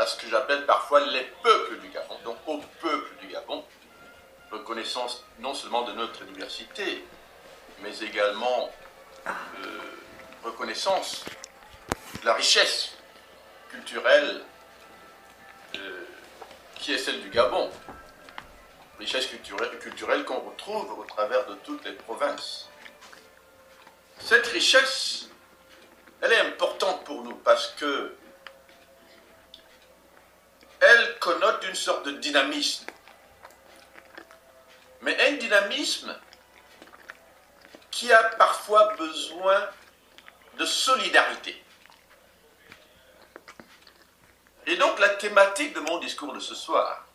à ce que j'appelle parfois les peuples du Gabon, donc au peuple du Gabon, reconnaissance non seulement de notre diversité, mais également euh, reconnaissance de la richesse culturelle euh, qui est celle du Gabon, richesse culturelle, culturelle qu'on retrouve au travers de toutes les provinces. Cette richesse, elle est importante pour nous parce que elle connote une sorte de dynamisme. Mais un dynamisme qui a parfois besoin de solidarité. Et donc la thématique de mon discours de ce soir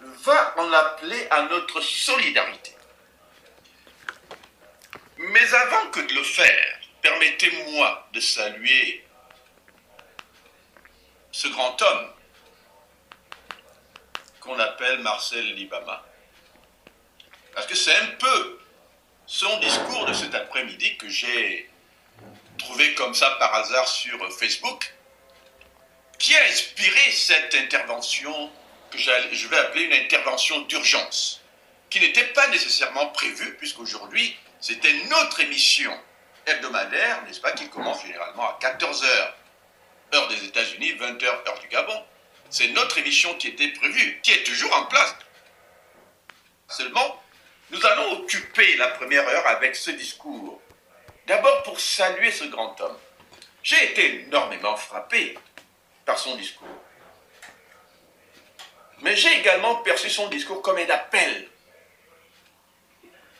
va en appeler à notre solidarité. Mais avant que de le faire, permettez-moi de saluer ce grand homme qu'on appelle Marcel Libama. Parce que c'est un peu son discours de cet après-midi que j'ai trouvé comme ça par hasard sur Facebook, qui a inspiré cette intervention que je vais appeler une intervention d'urgence, qui n'était pas nécessairement prévue, puisqu'aujourd'hui, c'était notre émission hebdomadaire, n'est-ce pas, qui commence généralement à 14h, heure des États-Unis, 20h, heure du Gabon. C'est notre émission qui était prévue, qui est toujours en place. Seulement, nous allons occuper la première heure avec ce discours. D'abord pour saluer ce grand homme. J'ai été énormément frappé par son discours. Mais j'ai également perçu son discours comme un appel.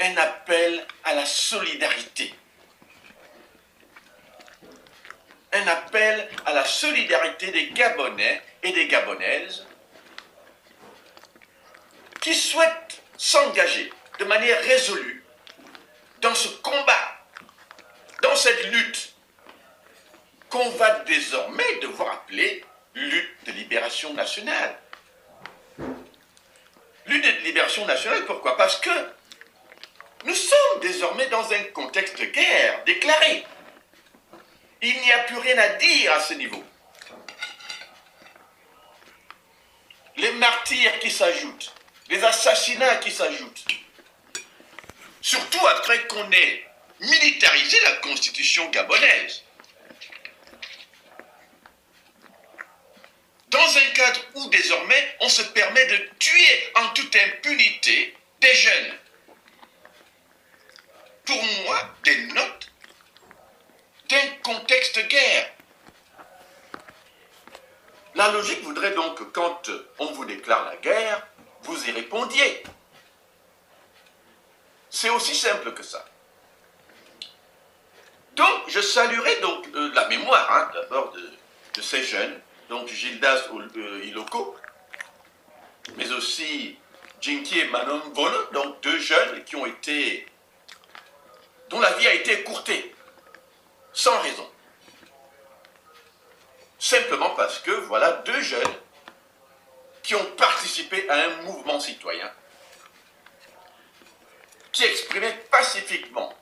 Un appel à la solidarité. Un appel à la solidarité des Gabonais et des Gabonaises qui souhaitent s'engager de manière résolue dans ce combat, dans cette lutte qu'on va désormais devoir appeler lutte de libération nationale. Lutte de libération nationale, pourquoi? Parce que nous sommes désormais dans un contexte de guerre déclaré. Il n'y a plus rien à dire à ce niveau. Les martyrs qui s'ajoutent, les assassinats qui s'ajoutent, surtout après qu'on ait militarisé la constitution gabonaise. Dans un cadre où désormais on se permet de tuer en toute impunité des jeunes. Pour moi, des notes contexte guerre. La logique voudrait donc que quand on vous déclare la guerre, vous y répondiez. C'est aussi simple que ça. Donc, je saluerai donc euh, la mémoire, hein, d'abord, de, ces jeunes, donc Gildas euh, Iloko, mais aussi Jinky et Manon Bono, donc deux jeunes qui ont été, dont la vie a été écourtée, sans raison. Simplement parce que, voilà, deux jeunes qui ont participé à un mouvement citoyen qui exprimait pacifiquement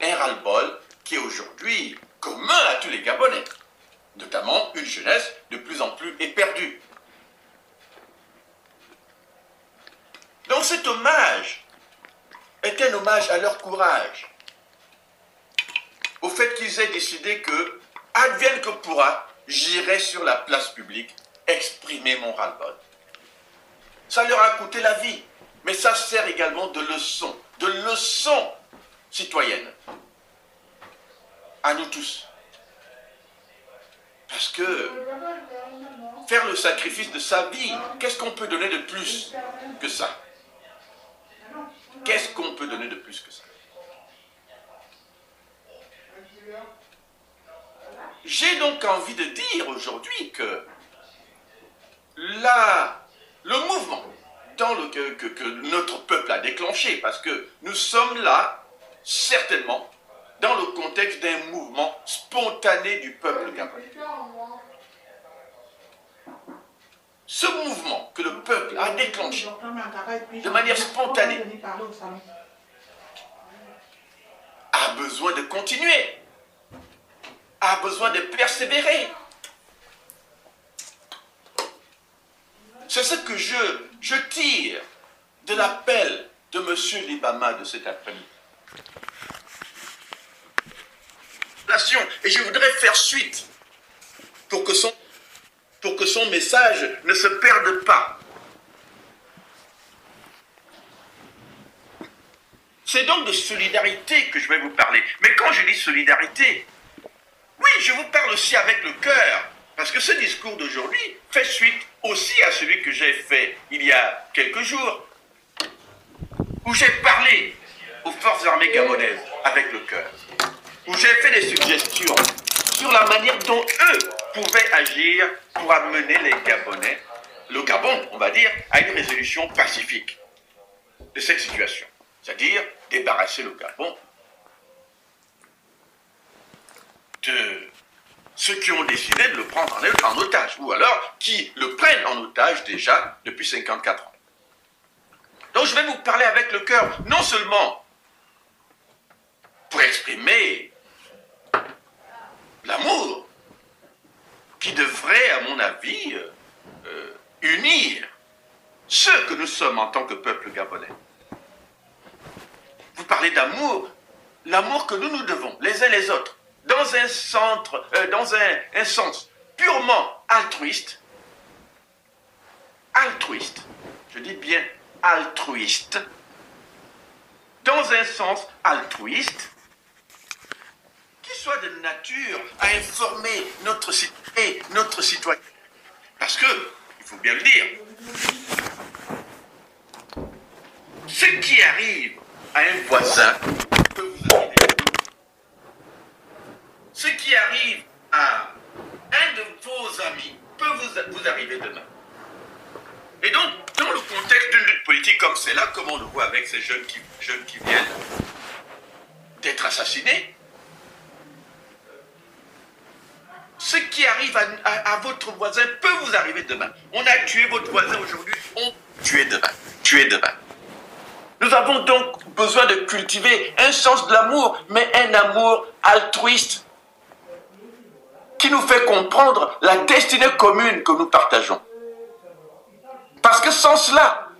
un ras-le-bol qui est aujourd'hui commun à tous les Gabonais, notamment une jeunesse de plus en plus éperdue. Donc cet hommage est un hommage à leur courage, au fait qu'ils aient décidé que, advienne que pourra, j'irai sur la place publique exprimer mon ras-le-bol. Ça leur a coûté la vie, mais ça sert également de leçon de leçons citoyennes à nous tous. Parce que faire le sacrifice de sa vie, qu'est-ce qu'on peut donner de plus que ça? Qu'est-ce qu'on peut donner de plus que ça? J'ai donc envie de dire aujourd'hui que là, le mouvement que, notre peuple a déclenché, parce que nous sommes là, certainement, dans le contexte d'un mouvement spontané du peuple gabonais. Ce mouvement que le peuple a déclenché de manière spontanée a besoin de continuer, a besoin de persévérer, C'est ce que je, tire de l'appel de M. Libama de cet après-midi. Et je voudrais faire suite pour que son message ne se perde pas. C'est donc de solidarité que je vais vous parler. Mais quand je dis solidarité, oui, je vous parle aussi avec le cœur, parce que ce discours d'aujourd'hui fait suite aussi à celui que j'ai fait il y a quelques jours, où j'ai parlé aux forces armées gabonaises avec le cœur, où j'ai fait des suggestions sur la manière dont eux pouvaient agir pour amener les Gabonais, le Gabon, on va dire, à une résolution pacifique de cette situation. C'est-à-dire débarrasser le Gabon de ceux qui ont décidé de le prendre en otage, ou alors qui le prennent en otage déjà depuis 54 ans. Donc je vais vous parler avec le cœur, non seulement pour exprimer l'amour qui devrait, à mon avis, euh, unir ceux que nous sommes en tant que peuple gabonais. Vous parlez d'amour, l'amour que nous nous devons, les uns les autres, dans un centre, euh, dans un, un sens purement altruiste, altruiste, je dis bien altruiste, dans un sens altruiste, qui soit de nature à informer notre, notre citoyen. Parce que, il faut bien le dire, ce qui arrive à un voisin peut vous arriver. Ce qui arrive à un de vos amis peut vous, arriver demain. Et donc, dans le contexte d'une lutte politique comme celle-là, comme on le voit avec ces jeunes qui, viennent d'être assassinés, ce qui arrive à, votre voisin peut vous arriver demain. On a tué votre voisin aujourd'hui, on tué demain. Tué demain. Nous avons donc besoin de cultiver un sens de l'amour, mais un amour altruiste qui nous fait comprendre la destinée commune que nous partageons. Parce que sans cela,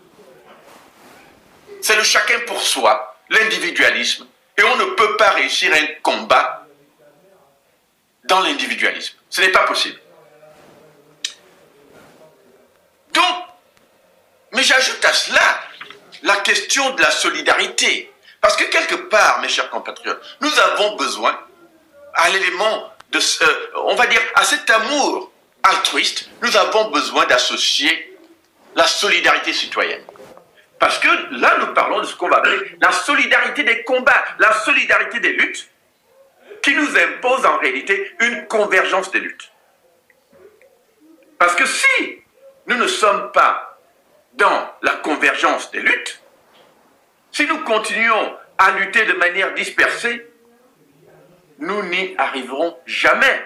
c'est le chacun pour soi, l'individualisme. Et on ne peut pas réussir un combat dans l'individualisme. Ce n'est pas possible. Donc, mais j'ajoute à cela la question de la solidarité. Parce que quelque part, mes chers compatriotes, nous avons besoin à l'élément on va dire, à cet amour altruiste, nous avons besoin d'associer la solidarité citoyenne. Parce que là, nous parlons de ce qu'on va appeler la solidarité des combats, la solidarité des luttes, qui nous impose en réalité une convergence des luttes. Parce que si nous ne sommes pas dans la convergence des luttes, si nous continuons à lutter de manière dispersée, nous n'y arriverons jamais.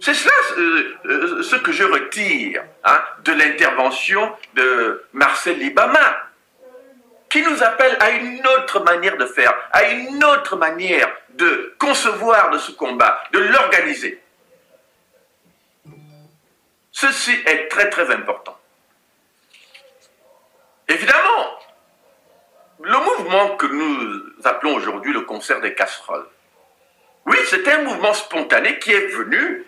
C'est cela euh, euh, ce que je retire hein, de l'intervention de Marcel Libama, qui nous appelle à une autre manière de faire, à une autre manière de concevoir de ce combat, de l'organiser. Ceci est très très important. Évidemment, le mouvement que nous appelons aujourd'hui le concert des casseroles, oui, c'est un mouvement spontané qui est venu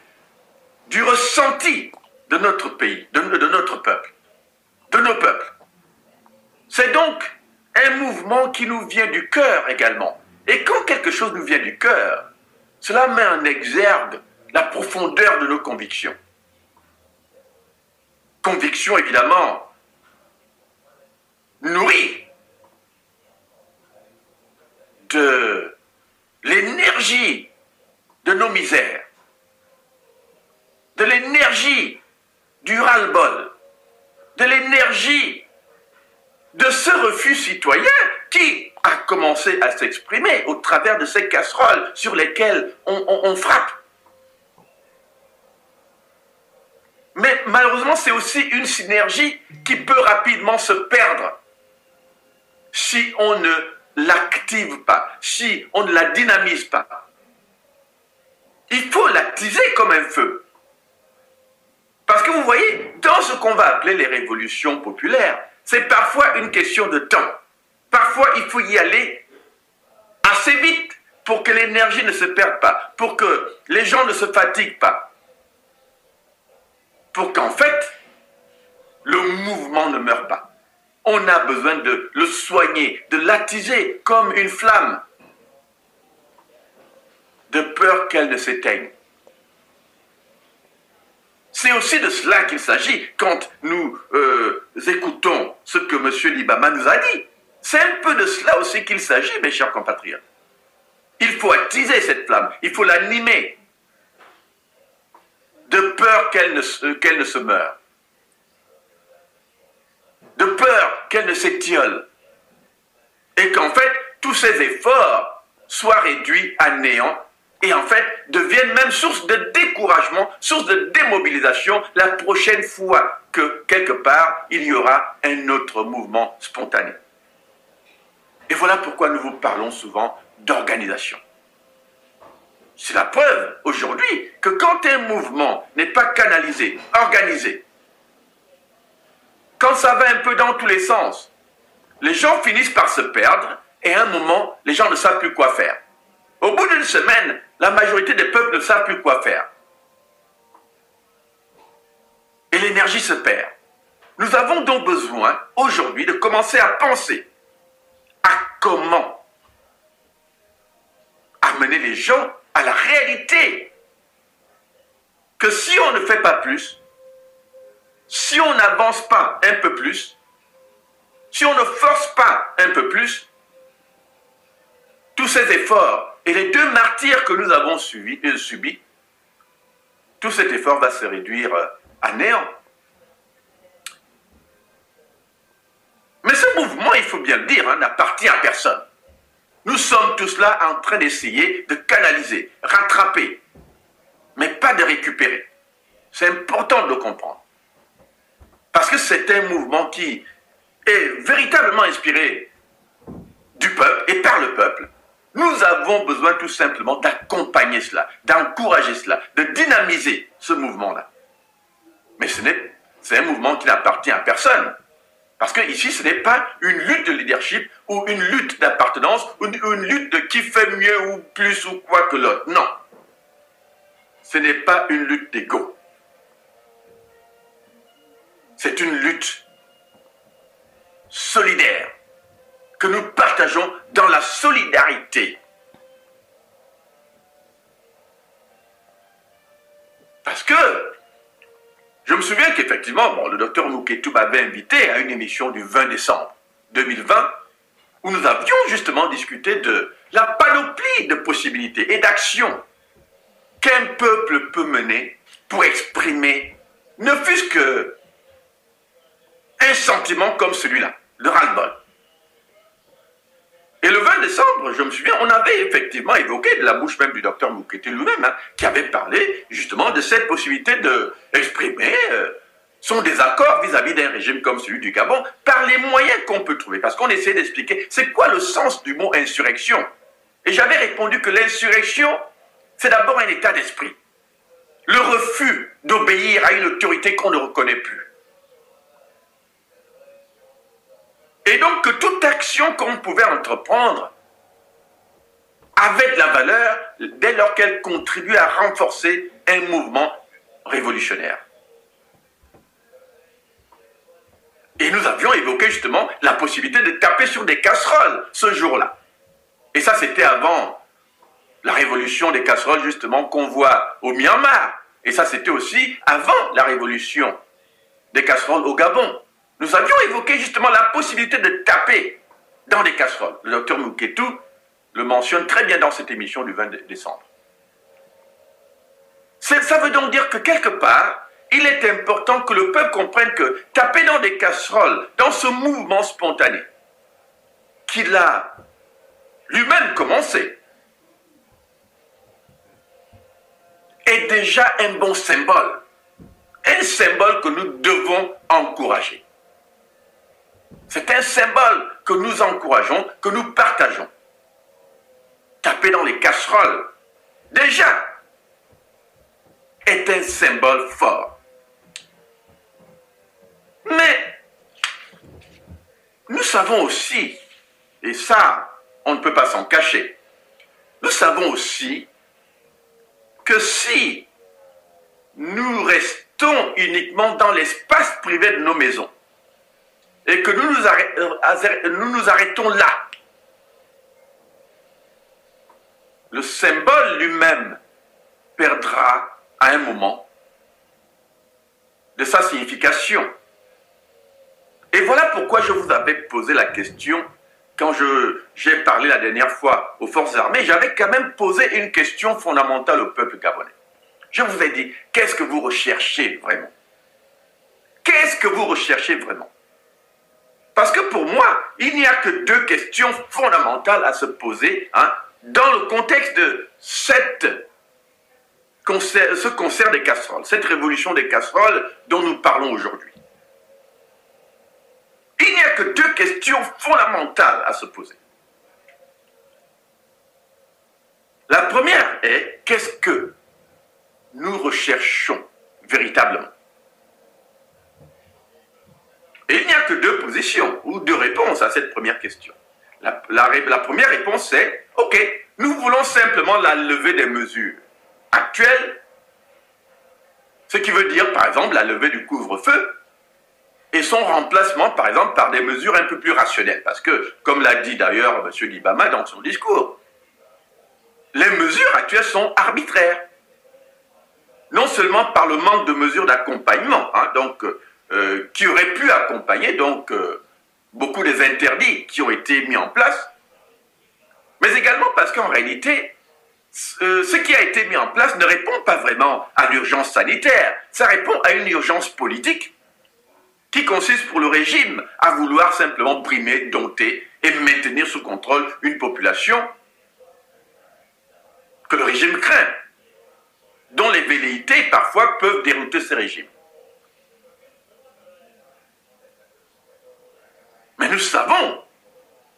du ressenti de notre pays, de, notre peuple, de nos peuples. C'est donc un mouvement qui nous vient du cœur également. Et quand quelque chose nous vient du cœur, cela met en exergue la profondeur de nos convictions. Convictions évidemment nourries de l'énergie de nos misères de l'énergie du ras-le-bol, de l'énergie de ce refus citoyen qui a commencé à s'exprimer au travers de ces casseroles sur lesquelles on, frappe. Mais malheureusement, c'est aussi une synergie qui peut rapidement se perdre si on ne l'active pas, si on ne la dynamise pas. Il faut l'attiser comme un feu. Parce que vous voyez, dans ce qu'on va appeler les révolutions populaires, c'est parfois une question de temps. Parfois, il faut y aller assez vite pour que l'énergie ne se perde pas, pour que les gens ne se fatiguent pas, pour qu'en fait, le mouvement ne meure pas. On a besoin de le soigner, de l'attiser comme une flamme, de peur qu'elle ne s'éteigne. C'est aussi de cela qu'il s'agit quand nous euh, écoutons ce que M. Libama nous a dit. C'est un peu de cela aussi qu'il s'agit, mes chers compatriotes. Il faut attiser cette flamme, il faut l'animer, de peur qu'elle ne, qu'elle ne se meure, de peur qu'elle ne s'étiole, et qu'en fait, tous ces efforts soient réduits à néant et en fait deviennent même source de découragement, source de démobilisation la prochaine fois que quelque part il y aura un autre mouvement spontané. Et voilà pourquoi nous vous parlons souvent d'organisation. C'est la preuve aujourd'hui que quand un mouvement n'est pas canalisé, organisé, quand ça va un peu dans tous les sens, les gens finissent par se perdre et à un moment, les gens ne savent plus quoi faire. Au bout d'une semaine, la majorité des peuples ne savent plus quoi faire. Et l'énergie se perd. Nous avons donc besoin aujourd'hui de commencer à penser à comment amener les gens à la réalité que si on ne fait pas plus, si on n'avance pas un peu plus, si on ne force pas un peu plus, tous ces efforts et les deux martyrs que nous avons subis, euh, subis tout cet effort va se réduire euh, à néant. Mais ce mouvement, il faut bien le dire, hein, n'appartient à personne. Nous sommes tous là en train d'essayer de canaliser, rattraper, mais pas de récupérer. C'est important de le comprendre. Parce que c'est un mouvement qui est véritablement inspiré du peuple et par le peuple. Nous avons besoin tout simplement d'accompagner cela, d'encourager cela, de dynamiser ce mouvement-là. Mais c'est un mouvement qui n'appartient à personne. Parce que ici, ce n'est pas une lutte de leadership ou une lutte d'appartenance ou une lutte de qui fait mieux ou plus ou quoi que l'autre. Non. Ce n'est pas une lutte d'ego. C'est une lutte solidaire que nous partageons dans la solidarité. Parce que je me souviens qu'effectivement, le docteur Mouketou m'avait invité à une émission du 20 décembre 2020 où nous avions justement discuté de la panoplie de possibilités et d'actions qu'un peuple peut mener pour exprimer ne fût-ce que un sentiment comme celui-là, le ras-le-bol. Et le 20 décembre, je me souviens, on avait effectivement évoqué de la bouche même du docteur Moukete lui-même, hein, qui avait parlé justement de cette possibilité d'exprimer euh, son désaccord vis-à-vis d'un régime comme celui du Gabon par les moyens qu'on peut trouver. Parce qu'on essaie d'expliquer c'est quoi le sens du mot insurrection? Et j'avais répondu que l'insurrection, c'est d'abord un état d'esprit. Le refus d'obéir à une autorité qu'on ne reconnaît plus. Et donc que toute action qu'on pouvait entreprendre avait de la valeur dès lors qu'elle contribuait à renforcer un mouvement révolutionnaire. Et nous avions évoqué justement la possibilité de taper sur des casseroles ce jour-là. Et ça, c'était avant la révolution des casseroles, justement, qu'on voit au Myanmar. Et ça, c'était aussi avant la révolution des casseroles au Gabon. Nous avions évoqué justement la possibilité de taper dans des casseroles. Le docteur Mouketou le mentionne très bien dans cette émission du 20 décembre. Ça veut donc dire que quelque part, il est important que le peuple comprenne que taper dans des casseroles, dans ce mouvement spontané, qu'il a lui-même commencé, est déjà un bon symbole. Un symbole que nous devons encourager. C'est un symbole que nous encourageons, que nous partageons. Taper dans les casseroles, déjà, est un symbole fort. Mais nous savons aussi, et ça, on ne peut pas s'en cacher, nous savons aussi que si nous restons uniquement dans l'espace privé de nos maisons, et que nous nous, euh, arrêtons là, le symbole lui-même perdra à un moment de sa signification. Et voilà pourquoi je vous avais posé la question quand j'ai parlé la dernière fois aux forces armées, j'avais quand même posé une question fondamentale au peuple gabonais. Je vous ai dit, qu'est-ce que vous recherchez vraiment? Qu'est-ce que vous recherchez vraiment? Parce que pour moi, il n'y a que deux questions fondamentales à se poser hein, dans le contexte de cette ce concert des casseroles, cette révolution des casseroles dont nous parlons aujourd'hui. Il n'y a que deux questions fondamentales à se poser. La première est qu'est-ce que nous recherchons véritablement? Et il n'y a que deux positions ou deux réponses à cette première question. La, première réponse est, OK, nous voulons simplement la levée des mesures actuelles, ce qui veut dire par exemple la levée du couvre-feu, et son remplacement, par exemple, par des mesures un peu plus rationnelles. Parce que, comme l'a dit d'ailleurs M. Libama dans son discours, les mesures actuelles sont arbitraires. Non seulement par le manque de mesures d'accompagnement, hein, donc euh, qui auraient pu accompagner donc euh, beaucoup des interdits qui ont été mis en place, mais également parce qu'en réalité, euh, ce qui a été mis en place ne répond pas vraiment à l'urgence sanitaire, ça répond à une urgence politique qui consiste pour le régime à vouloir simplement brimer, dompter et maintenir sous contrôle une population que le régime craint, dont les velléités parfois peuvent dérouter ce régime. Mais nous savons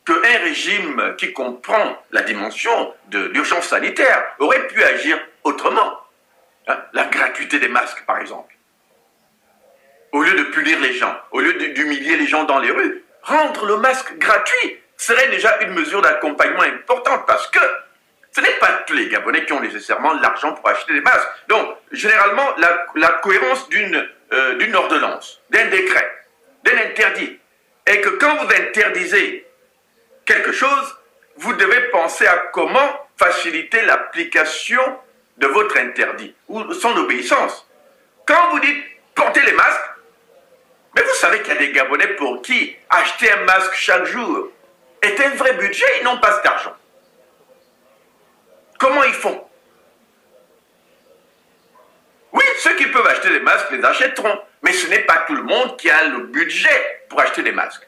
qu'un régime qui comprend la dimension de l'urgence sanitaire aurait pu agir autrement. Hein, la gratuité des masques, par exemple au lieu de punir les gens, au lieu d'humilier les gens dans les rues, rendre le masque gratuit serait déjà une mesure d'accompagnement importante parce que ce n'est pas tous les Gabonais qui ont nécessairement l'argent pour acheter des masques. Donc, généralement, la, cohérence euh, d'une ordonnance, d'un décret, d'un interdit, est que quand vous interdisez quelque chose, vous devez penser à comment faciliter l'application de votre interdit ou son obéissance. Quand vous dites portez les masques, mais vous savez qu'il y a des Gabonais pour qui acheter un masque chaque jour est un vrai budget, ils n'ont pas cet argent. Comment ils font? Oui, ceux qui peuvent acheter des masques les achèteront, mais ce n'est pas tout le monde qui a le budget pour acheter des masques.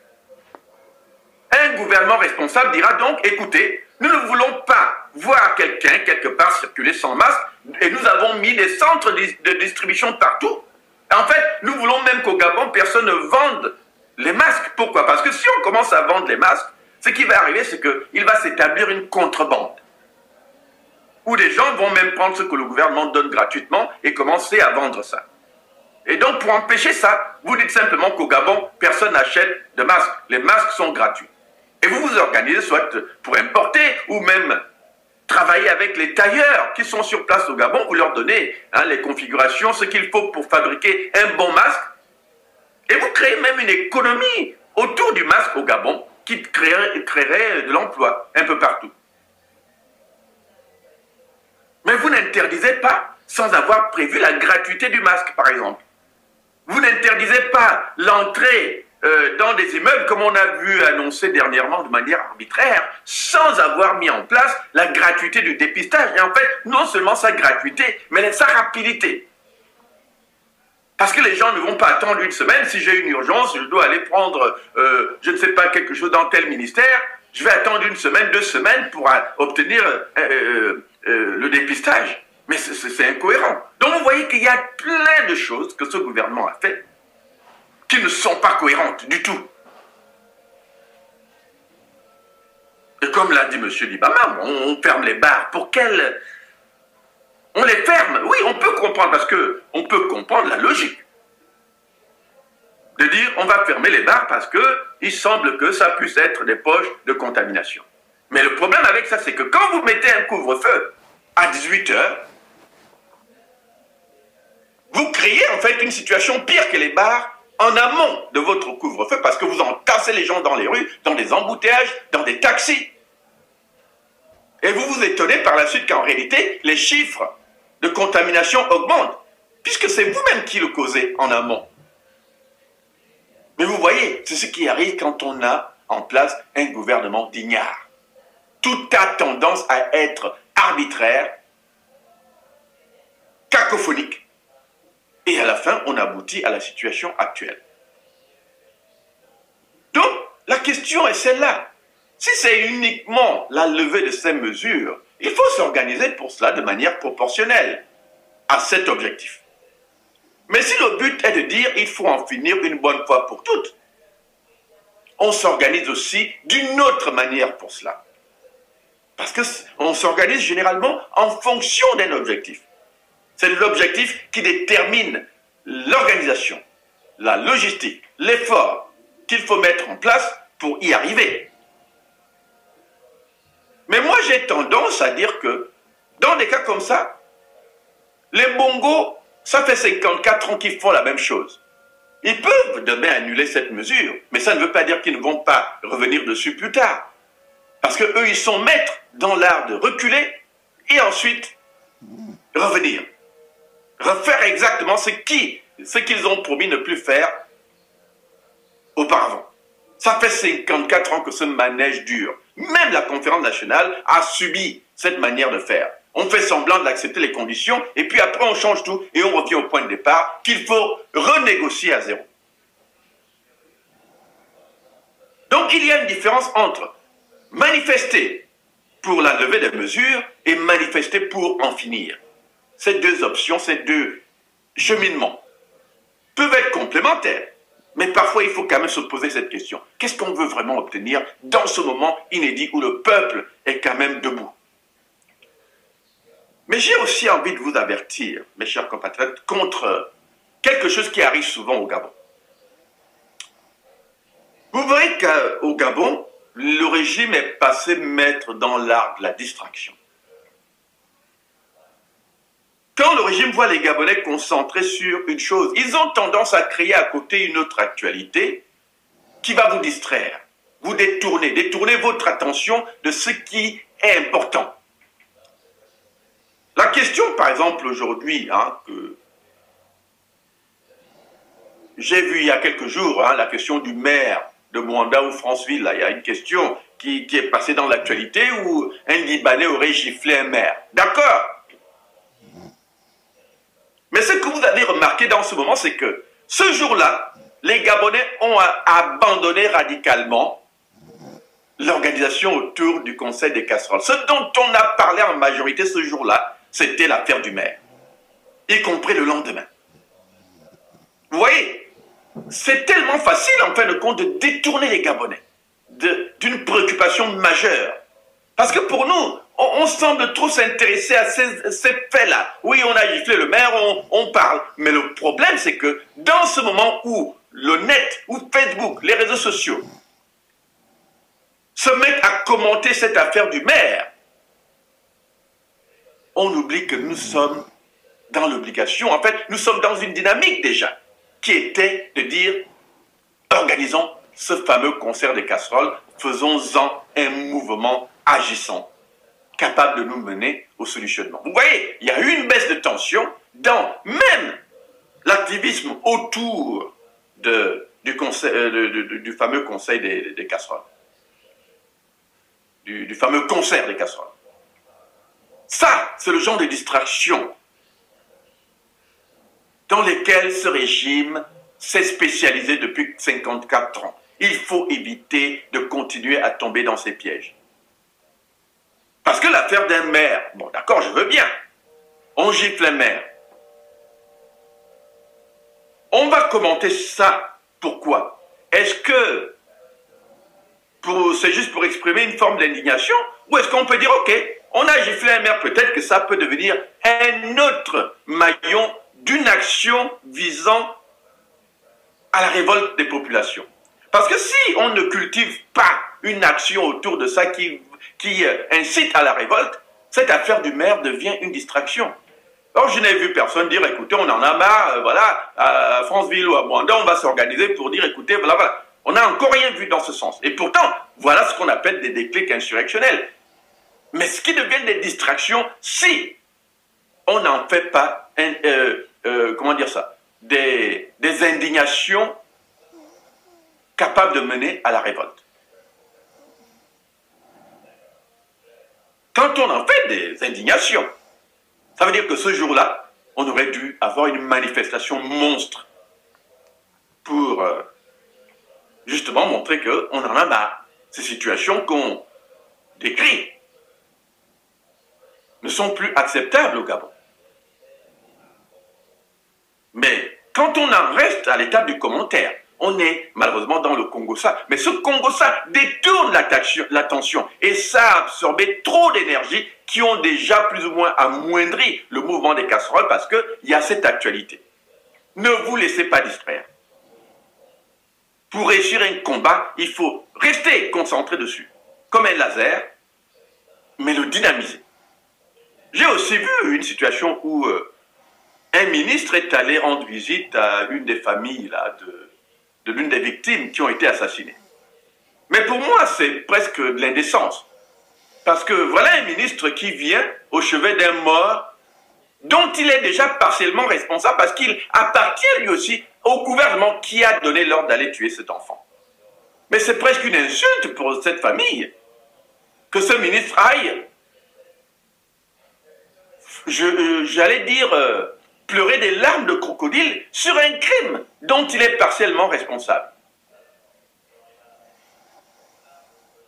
Un gouvernement responsable dira donc, écoutez, nous ne voulons pas voir quelqu'un quelque part circuler sans masque, et nous avons mis des centres de distribution partout en fait, nous voulons même qu'au Gabon, personne ne vende les masques. Pourquoi? Parce que si on commence à vendre les masques, ce qui va arriver, c'est qu'il va s'établir une contrebande. Où des gens vont même prendre ce que le gouvernement donne gratuitement et commencer à vendre ça. Et donc, pour empêcher ça, vous dites simplement qu'au Gabon, personne n'achète de masques. Les masques sont gratuits. Et vous vous organisez soit pour importer ou même travailler avec les tailleurs qui sont sur place au Gabon, vous leur donnez hein, les configurations, ce qu'il faut pour fabriquer un bon masque. Et vous créez même une économie autour du masque au Gabon qui créerait, créerait de l'emploi un peu partout. Mais vous n'interdisez pas sans avoir prévu la gratuité du masque, par exemple. Vous n'interdisez pas l'entrée euh, dans des immeubles, comme on a vu annoncer dernièrement de manière arbitraire, sans avoir mis en place la gratuité du dépistage. Et en fait, non seulement sa gratuité, mais sa rapidité. Parce que les gens ne vont pas attendre une semaine. Si j'ai une urgence, je dois aller prendre, euh, je ne sais pas, quelque chose dans tel ministère. Je vais attendre une semaine, deux semaines pour euh, obtenir le dépistage. Mais c'est incohérent. Donc vous voyez qu'il y a plein de choses que ce gouvernement a fait qui ne sont pas cohérentes du tout. Et comme l'a dit M. Libama, on, ferme les bars. Pour quelle... On les ferme. Oui, on peut comprendre parce que on peut comprendre la logique. de dire on va fermer les bars parce que il semble que ça puisse être des poches de contamination. Mais le problème avec ça, c'est que quand vous mettez un couvre-feu à 18 heures, vous créez en fait une situation pire que les bars en amont de votre couvre-feu parce que vous entassez les gens dans les rues, dans des embouteillages, dans des taxis. Et vous vous étonnez par la suite qu'en réalité, les chiffres de contamination augmentent, puisque c'est vous-même qui le causez en amont. Mais vous voyez, c'est ce qui arrive quand on a en place un gouvernement d'ignare. Tout a tendance à être arbitraire, cacophonique, et à la fin, on aboutit à la situation actuelle. Donc, la question est celle-là. Si c'est uniquement la levée de ces mesures, il faut s'organiser pour cela de manière proportionnelle à cet objectif. Mais si le but est de dire il faut en finir une bonne fois pour toutes, on s'organise aussi d'une autre manière pour cela. Parce qu'on s'organise généralement en fonction d'un objectif. C'est l'objectif qui détermine l'organisation, la logistique, l'effort qu'il faut mettre en place pour y arriver. Mais moi, j'ai tendance à dire que dans des cas comme ça, les bongos, ça fait 54 ans qu'ils font la même chose. Ils peuvent demain annuler cette mesure, mais ça ne veut pas dire qu'ils ne vont pas revenir dessus plus tard. Parce qu'eux, ils sont maîtres dans l'art de reculer et ensuite revenir refaire exactement ce qu'ils ce ont promis ne plus faire auparavant. Ça fait 54 ans que ce manège dure. Même la conférence nationale a subi cette manière de faire. On fait semblant d'accepter les conditions et puis après on change tout et on revient au point de départ qu'il faut renégocier à zéro. Donc il y a une différence entre manifester pour la levée des mesures et manifester pour en finir ces deux options, ces deux cheminements peuvent être complémentaires. Mais parfois, il faut quand même se poser cette question. Qu'est-ce qu'on veut vraiment obtenir dans ce moment inédit où le peuple est quand même debout? Mais j'ai aussi envie de vous avertir, mes chers compatriotes, contre quelque chose qui arrive souvent au Gabon. Vous voyez qu'au Gabon, le régime est passé maître dans l'art de la distraction. Quand le régime voit les Gabonais concentrés sur une chose, ils ont tendance à créer à côté une autre actualité qui va vous distraire, vous détourner, détourner votre attention de ce qui est important. La question, par exemple, aujourd'hui, hein, que j'ai vu il y a quelques jours, hein, la question du maire de Mwanda ou Franceville, il y a une question qui est passée dans l'actualité où un Libanais aurait giflé un maire. D'accord mais ce que vous avez remarqué dans ce moment, c'est que ce jour-là, les Gabonais ont abandonné radicalement l'organisation autour du Conseil des casseroles. Ce dont on a parlé en majorité ce jour-là, c'était l'affaire du maire, y compris le lendemain. Vous voyez, c'est tellement facile en fin de compte de détourner les Gabonais d'une préoccupation majeure. Parce que pour nous, on, semble trop s'intéresser à ces, faits-là. Oui, on a giflé le maire, on, parle. Mais le problème, c'est que dans ce moment où le net, ou Facebook, les réseaux sociaux, se mettent à commenter cette affaire du maire, on oublie que nous sommes dans l'obligation, en fait, nous sommes dans une dynamique déjà, qui était de dire, organisons ce fameux concert des casseroles, faisons-en un mouvement agissant capable de nous mener au solutionnement. Vous voyez, il y a eu une baisse de tension dans même l'activisme autour euh, du, fameux conseil des, casseroles, du, du fameux concert des casseroles. Ça, c'est le genre de distraction dans lesquelles ce régime s'est spécialisé depuis 54 ans. Il faut éviter de continuer à tomber dans ces pièges. Parce que l'affaire d'un maire, bon d'accord, je veux bien. On gifle un maire. On va commenter ça. Pourquoi? Est-ce que c'est juste pour exprimer une forme d'indignation? Ou est-ce qu'on peut dire, ok, on a giflé un maire, peut-être que ça peut devenir un autre maillon d'une action visant à la révolte des populations? Parce que si on ne cultive pas une action autour de ça qui, qui euh, incite à la révolte, cette affaire du maire devient une distraction. Or, je n'ai vu personne dire, écoutez, on en a marre, euh, voilà, à Franceville ou à Bouanda, on va s'organiser pour dire, écoutez, voilà, voilà. On n'a encore rien vu dans ce sens. Et pourtant, voilà ce qu'on appelle des déclics insurrectionnels. Mais ce qui devient des distractions, si on n'en fait pas, euh, euh, comment dire ça, des indignations capables de mener à la révolte. Quand on en fait des indignations, ça veut dire que ce jour-là, on aurait dû avoir une manifestation monstre pour euh, justement montrer qu'on en a marre. Ces situations qu'on décrit ne sont plus acceptables au Gabon. Mais quand on en reste à l'étape du commentaire, on est malheureusement dans le Congo-Ça. Mais ce Congo-Ça détourne l'attention et ça a absorbé trop d'énergie qui ont déjà plus ou moins amoindri le mouvement des casseroles parce qu'il y a cette actualité. Ne vous laissez pas distraire. Pour réussir un combat, il faut rester concentré dessus, comme un laser, mais le dynamiser. J'ai aussi vu une situation où euh, un ministre est allé rendre visite à une des familles là, de, de l'une des victimes qui ont été assassinées. Mais pour moi, c'est presque de l'indécence. Parce que voilà un ministre qui vient au chevet d'un mort dont il est déjà partiellement responsable parce qu'il appartient lui aussi au gouvernement qui a donné l'ordre d'aller tuer cet enfant. Mais c'est presque une insulte pour cette famille que ce ministre aille, euh, j'allais dire, euh, pleurer des larmes de crocodile sur un crime dont il est partiellement responsable.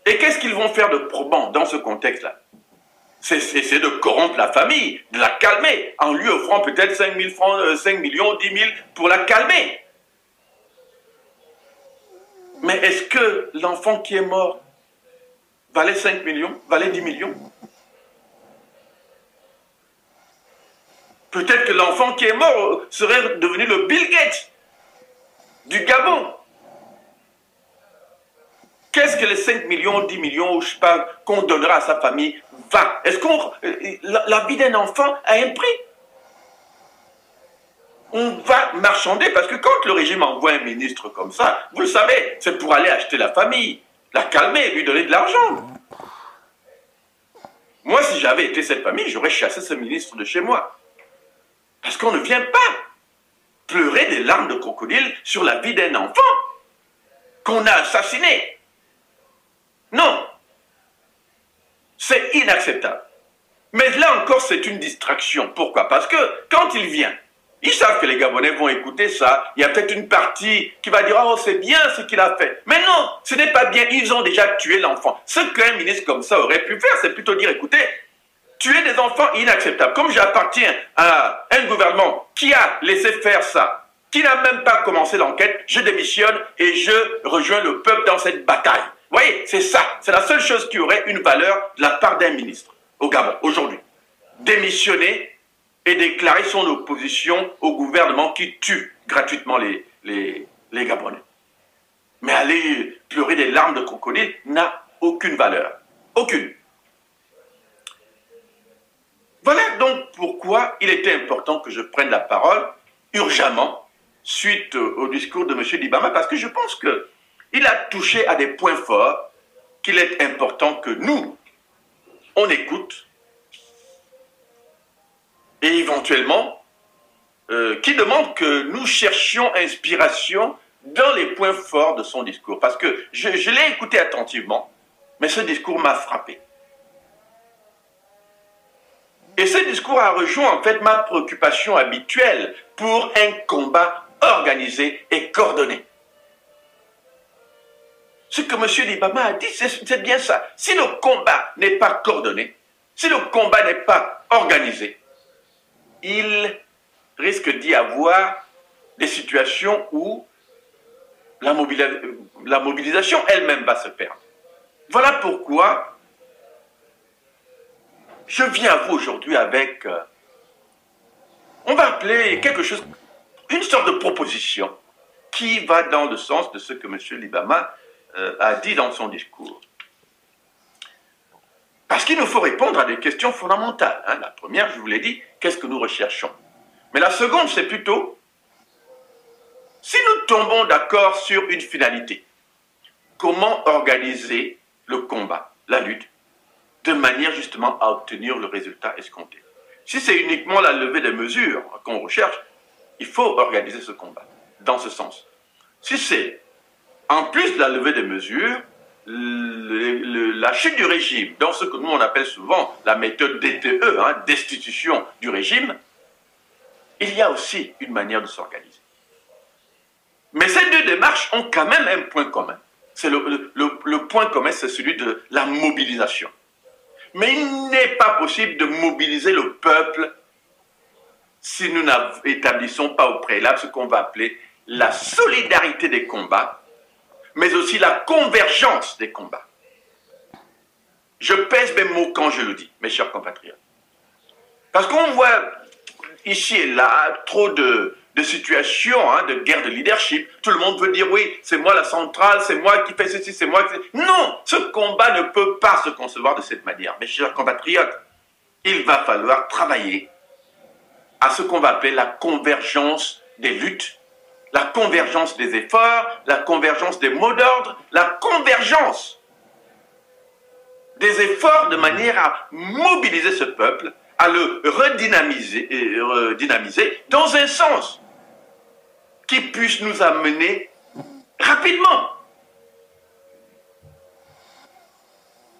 Et qu'est-ce qu'ils vont faire de probant dans ce contexte-là? C'est de corrompre la famille, de la calmer, en lui offrant peut-être 5 000 francs, 5 euh, millions, 10 000 pour la calmer. Mais est-ce que l'enfant qui est mort valait 5 millions, valait 10 millions? Peut-être que l'enfant qui est mort serait devenu le Bill Gates du Gabon. Qu'est-ce que les 5 millions, 10 millions, je sais pas, qu'on donnera à sa famille va Est-ce qu'on. La, vie d'un enfant a un prix? On va marchander parce que quand le régime envoie un ministre comme ça, vous le savez, c'est pour aller acheter la famille, la calmer, lui donner de l'argent. Moi, si j'avais été cette famille, j'aurais chassé ce ministre de chez moi. Parce qu'on ne vient pas pleurer des larmes de crocodile sur la vie d'un enfant qu'on a assassiné. Non. C'est inacceptable. Mais là encore, c'est une distraction. Pourquoi? Parce que quand il vient, ils savent que les Gabonais vont écouter ça. Il y a peut-être une partie qui va dire Oh, c'est bien ce qu'il a fait. Mais non, ce n'est pas bien. Ils ont déjà tué l'enfant. Ce qu'un ministre comme ça aurait pu faire, c'est plutôt dire Écoutez, tuer des enfants inacceptable. Comme j'appartiens à un gouvernement qui a laissé faire ça, qui n'a même pas commencé l'enquête, je démissionne et je rejoins le peuple dans cette bataille. Vous voyez, c'est ça. C'est la seule chose qui aurait une valeur de la part d'un ministre au Gabon aujourd'hui. Démissionner et déclarer son opposition au gouvernement qui tue gratuitement les, les, les Gabonais. Mais aller pleurer des larmes de crocodile n'a aucune valeur. Aucune. Voilà donc pourquoi il était important que je prenne la parole urgemment suite au discours de M. Libama, parce que je pense qu'il a touché à des points forts qu'il est important que nous, on écoute et éventuellement euh, qui demande que nous cherchions inspiration dans les points forts de son discours. Parce que je l'ai écouté attentivement, mais ce discours m'a frappé. Et ce discours a rejoint en fait ma préoccupation habituelle pour un combat organisé et coordonné. Ce que M. Libama a dit, c'est bien ça. Si le combat n'est pas coordonné, si le combat n'est pas organisé, il risque d'y avoir des situations où la, mobilisation elle-même va se perdre. Voilà pourquoi je viens à vous aujourd'hui avec, euh, on va appeler quelque chose, une sorte de proposition qui va dans le sens de ce que M. Libama euh, a dit dans son discours. Parce qu'il nous faut répondre à des questions fondamentales. Hein. La première, je vous l'ai dit, qu'est-ce que nous recherchons? Mais la seconde, c'est plutôt, si nous tombons d'accord sur une finalité, comment organiser le combat, la lutte, de manière justement à obtenir le résultat escompté Si c'est uniquement la levée des mesures qu'on recherche, il faut organiser ce combat dans ce sens. Si c'est en plus de la levée des mesures, la chute du régime, dans ce que nous on appelle souvent la méthode DTE, hein, destitution du régime, il y a aussi une manière de s'organiser. Mais ces deux démarches ont quand même un point commun. C'est le, le point commun, c'est celui de la mobilisation. Mais il n'est pas possible de mobiliser le peuple si nous n'établissons pas au préalable ce qu'on va appeler la solidarité des combats, mais aussi la convergence des combats. Je pèse mes mots quand je le dis, mes chers compatriotes. Parce qu'on voit ici et là trop de, situations hein, de guerre de leadership. Tout le monde veut dire oui, c'est moi la centrale, c'est moi qui fais ceci, c'est moi qui... Non, ce combat ne peut pas se concevoir de cette manière. Mes chers compatriotes, il va falloir travailler à ce qu'on va appeler la convergence des luttes, la convergence des efforts, la convergence des mots d'ordre, la convergence des efforts de manière à mobiliser ce peuple, à le redynamiser, redynamiser dans un sens qui puisse nous amener rapidement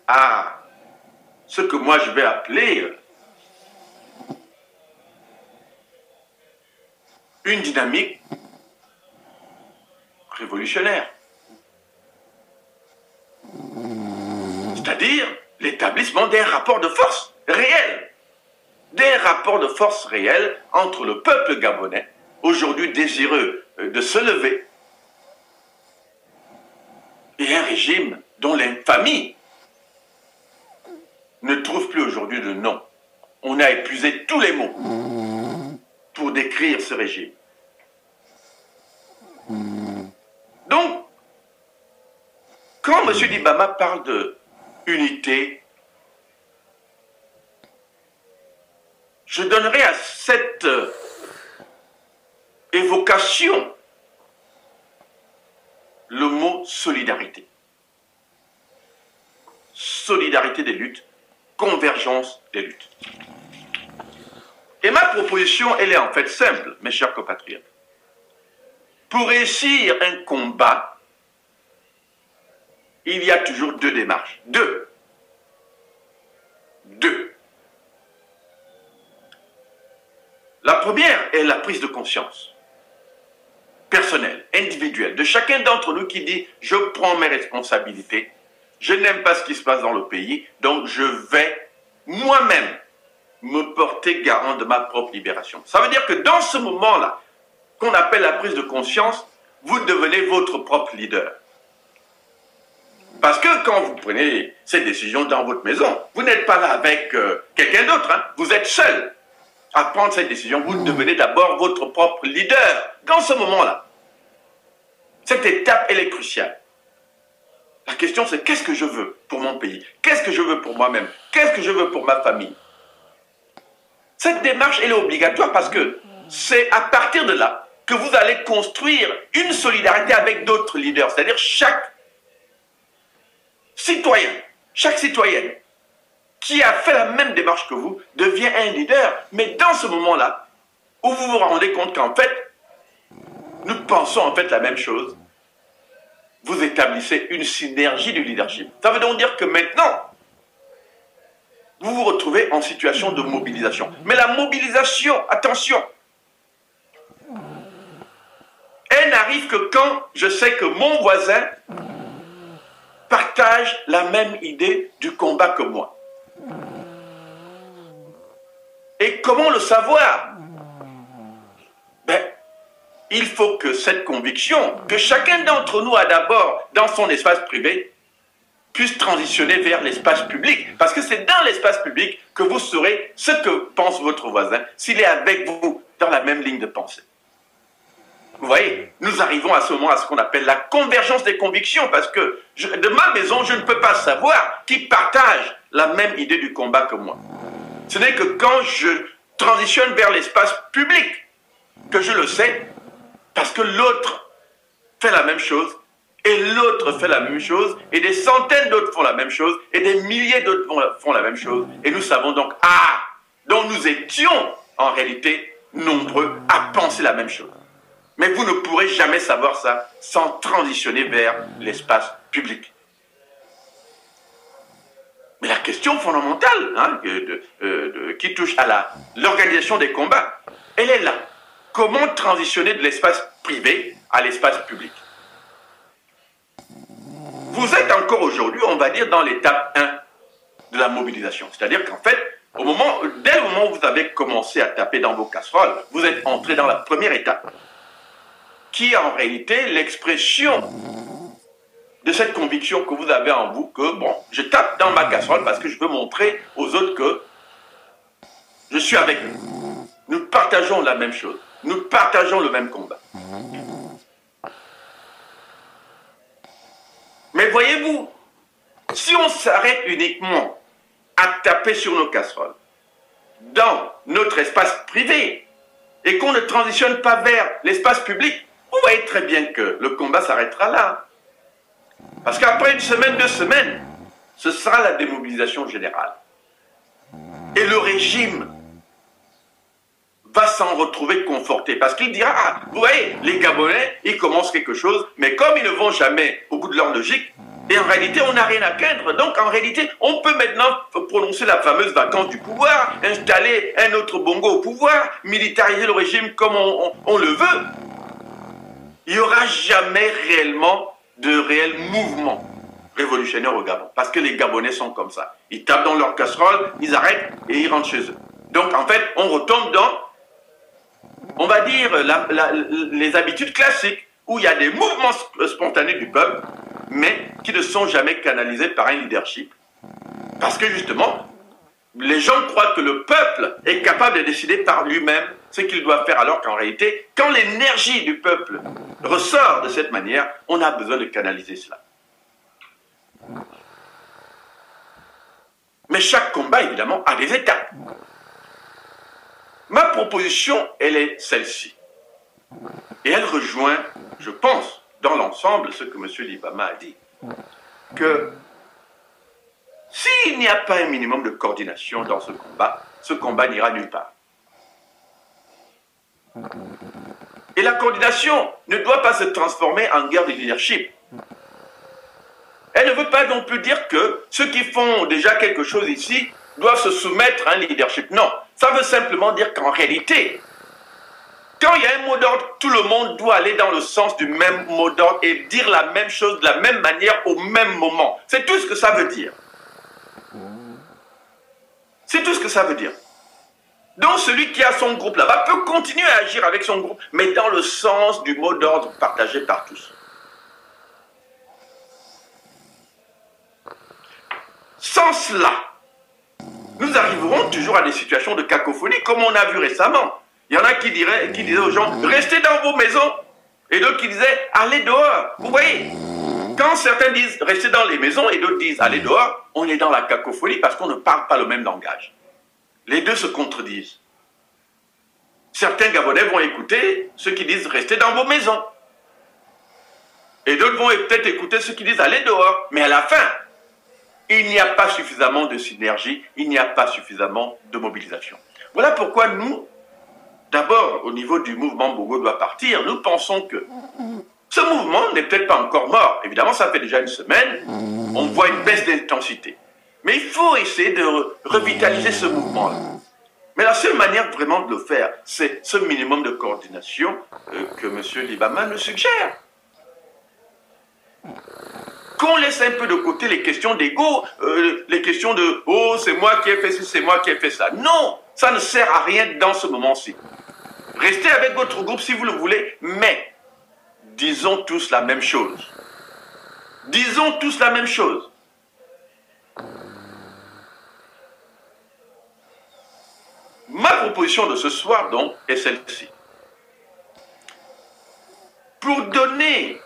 à ce que moi je vais appeler une dynamique révolutionnaire. C'est-à-dire l'établissement d'un rapport de force réel. Des rapports de force réels entre le peuple gabonais, aujourd'hui désireux euh, de se lever, et un régime dont l'infamie ne trouve plus aujourd'hui de nom. On a épuisé tous les mots pour décrire ce régime. Donc, quand M. Dibama parle de unité, je donnerai à cette évocation le mot solidarité. Solidarité des luttes, convergence des luttes. Et ma proposition, elle est en fait simple, mes chers compatriotes. Pour réussir un combat, il y a toujours deux démarches. Deux. Deux. La première est la prise de conscience personnelle, individuelle, de chacun d'entre nous qui dit je prends mes responsabilités, je n'aime pas ce qui se passe dans le pays, donc je vais moi-même me porter garant de ma propre libération. Ça veut dire que dans ce moment-là, qu'on appelle la prise de conscience, vous devenez votre propre leader. Parce que quand vous prenez ces décisions dans votre maison, vous n'êtes pas là avec euh, quelqu'un d'autre, hein. vous êtes seul à prendre cette décision. Vous devenez d'abord votre propre leader dans ce moment-là. Cette étape, elle est cruciale. La question, c'est qu'est-ce que je veux pour mon pays? Qu'est-ce que je veux pour moi-même? Qu'est-ce que je veux pour ma famille? Cette démarche, elle est obligatoire parce que c'est à partir de là que vous allez construire une solidarité avec d'autres leaders. C'est-à-dire chaque citoyen, chaque citoyenne qui a fait la même démarche que vous devient un leader. Mais dans ce moment-là, où vous vous rendez compte qu'en fait, nous pensons en fait la même chose, vous établissez une synergie du leadership. Ça veut donc dire que maintenant, vous vous retrouvez en situation de mobilisation. Mais la mobilisation, attention, elle n'arrive que quand je sais que mon voisin partage la même idée du combat que moi. Et comment le savoir? Ben, Il faut que cette conviction, que chacun d'entre nous a d'abord dans son espace privé, puisse transitionner vers l'espace public. Parce que c'est dans l'espace public que vous saurez ce que pense votre voisin, s'il est avec vous dans la même ligne de pensée. Vous voyez, nous arrivons à ce moment à ce qu'on appelle la convergence des convictions, parce que de ma maison, je ne peux pas savoir qui partage la même idée du combat que moi. Ce n'est que quand je transitionne vers l'espace public que je le sais, parce que l'autre fait la même chose, et l'autre fait la même chose, et des centaines d'autres font la même chose, et des milliers d'autres font la même chose. Et nous savons donc, ah, donc nous étions en réalité nombreux à penser la même chose. Mais vous ne pourrez jamais savoir ça sans transitionner vers l'espace public. Mais la question fondamentale hein, euh, qui touche à l'organisation des combats, elle est là. Comment transitionner de l'espace privé à l'espace public? Vous êtes encore aujourd'hui, on va dire, dans l'étape 1 de la mobilisation. C'est-à-dire qu'en fait, au moment, dès le moment où vous avez commencé à taper dans vos casseroles, vous êtes entré dans la première étape qui est en réalité l'expression de cette conviction que vous avez en vous que, bon, je tape dans ma casserole parce que je veux montrer aux autres que je suis avec eux. Nous partageons la même chose. Nous partageons le même combat. Mais voyez-vous, si on s'arrête uniquement à taper sur nos casseroles dans notre espace privé et qu'on ne transitionne pas vers l'espace public, vous voyez très bien que le combat s'arrêtera là. Parce qu'après une semaine, deux semaines, ce sera la démobilisation générale. Et le régime va s'en retrouver conforté. Parce qu'il dira, ah, vous voyez, les Gabonais, ils commencent quelque chose, mais comme ils ne vont jamais au bout de leur logique, et en réalité, on n'a rien à craindre. Donc, en réalité, on peut maintenant prononcer la fameuse vacance du pouvoir, installer un autre bongo au pouvoir, militariser le régime comme on le veut il n'y aura jamais réellement de réel mouvement révolutionnaire au Gabon. Parce que les Gabonais sont comme ça. Ils tapent dans leur casserole, ils arrêtent et ils rentrent chez eux. Donc en fait, on retombe dans, on va dire, les habitudes classiques, où il y a des mouvements spontanés du peuple, mais qui ne sont jamais canalisés par un leadership. Parce que justement, les gens croient que le peuple est capable de décider par lui-même ce qu'il doit faire, alors qu'en réalité, quand l'énergie du peuple ressort de cette manière, on a besoin de canaliser cela. Mais chaque combat, évidemment, a des étapes. Ma proposition, elle est celle-ci. Et elle rejoint, je pense, dans l'ensemble, ce que M. Libama a dit, que s'il n'y a pas un minimum de coordination dans ce combat, ce combat n'ira nulle part. Et la coordination ne doit pas se transformer en guerre de leadership. Elle ne veut pas non plus dire que ceux qui font déjà quelque chose ici doivent se soumettre à un leadership. Non, ça veut simplement dire qu'en réalité, quand il y a un mot d'ordre, tout le monde doit aller dans le sens du même mot d'ordre et dire la même chose de la même manière au même moment. C'est tout ce que ça veut dire. C'est tout ce que ça veut dire. Donc celui qui a son groupe là-bas peut continuer à agir avec son groupe, mais dans le sens du mot d'ordre partagé par tous. Sans cela, nous arriverons toujours à des situations de cacophonie, comme on a vu récemment. Il y en a qui, disaient aux gens, restez dans vos maisons. Et d'autres qui disaient, allez dehors. Vous voyez, quand certains disent, restez dans les maisons, et d'autres disent, allez dehors, on est dans la cacophonie parce qu'on ne parle pas le même langage. Les deux se contredisent. Certains Gabonais vont écouter ceux qui disent restez dans vos maisons. Et d'autres vont peut-être écouter ceux qui disent allez dehors. Mais à la fin, il n'y a pas suffisamment de synergie, il n'y a pas suffisamment de mobilisation. Voilà pourquoi nous, d'abord au niveau du mouvement Bogo doit partir, nous pensons que ce mouvement n'est peut-être pas encore mort. Évidemment, ça fait déjà une semaine, on voit une baisse d'intensité. Mais il faut essayer de revitaliser ce mouvement-là. Mais la seule manière vraiment de le faire, c'est ce minimum de coordination euh, que M. Libama nous suggère. Qu'on laisse un peu de côté les questions d'ego, euh, les questions de « Oh, c'est moi qui ai fait ci, c'est moi qui ai fait ça ». Non, ça ne sert à rien dans ce moment-ci. Restez avec votre groupe si vous le voulez, mais disons tous la même chose. Disons tous la même chose. Ma proposition de ce soir, donc, est celle-ci. pour donner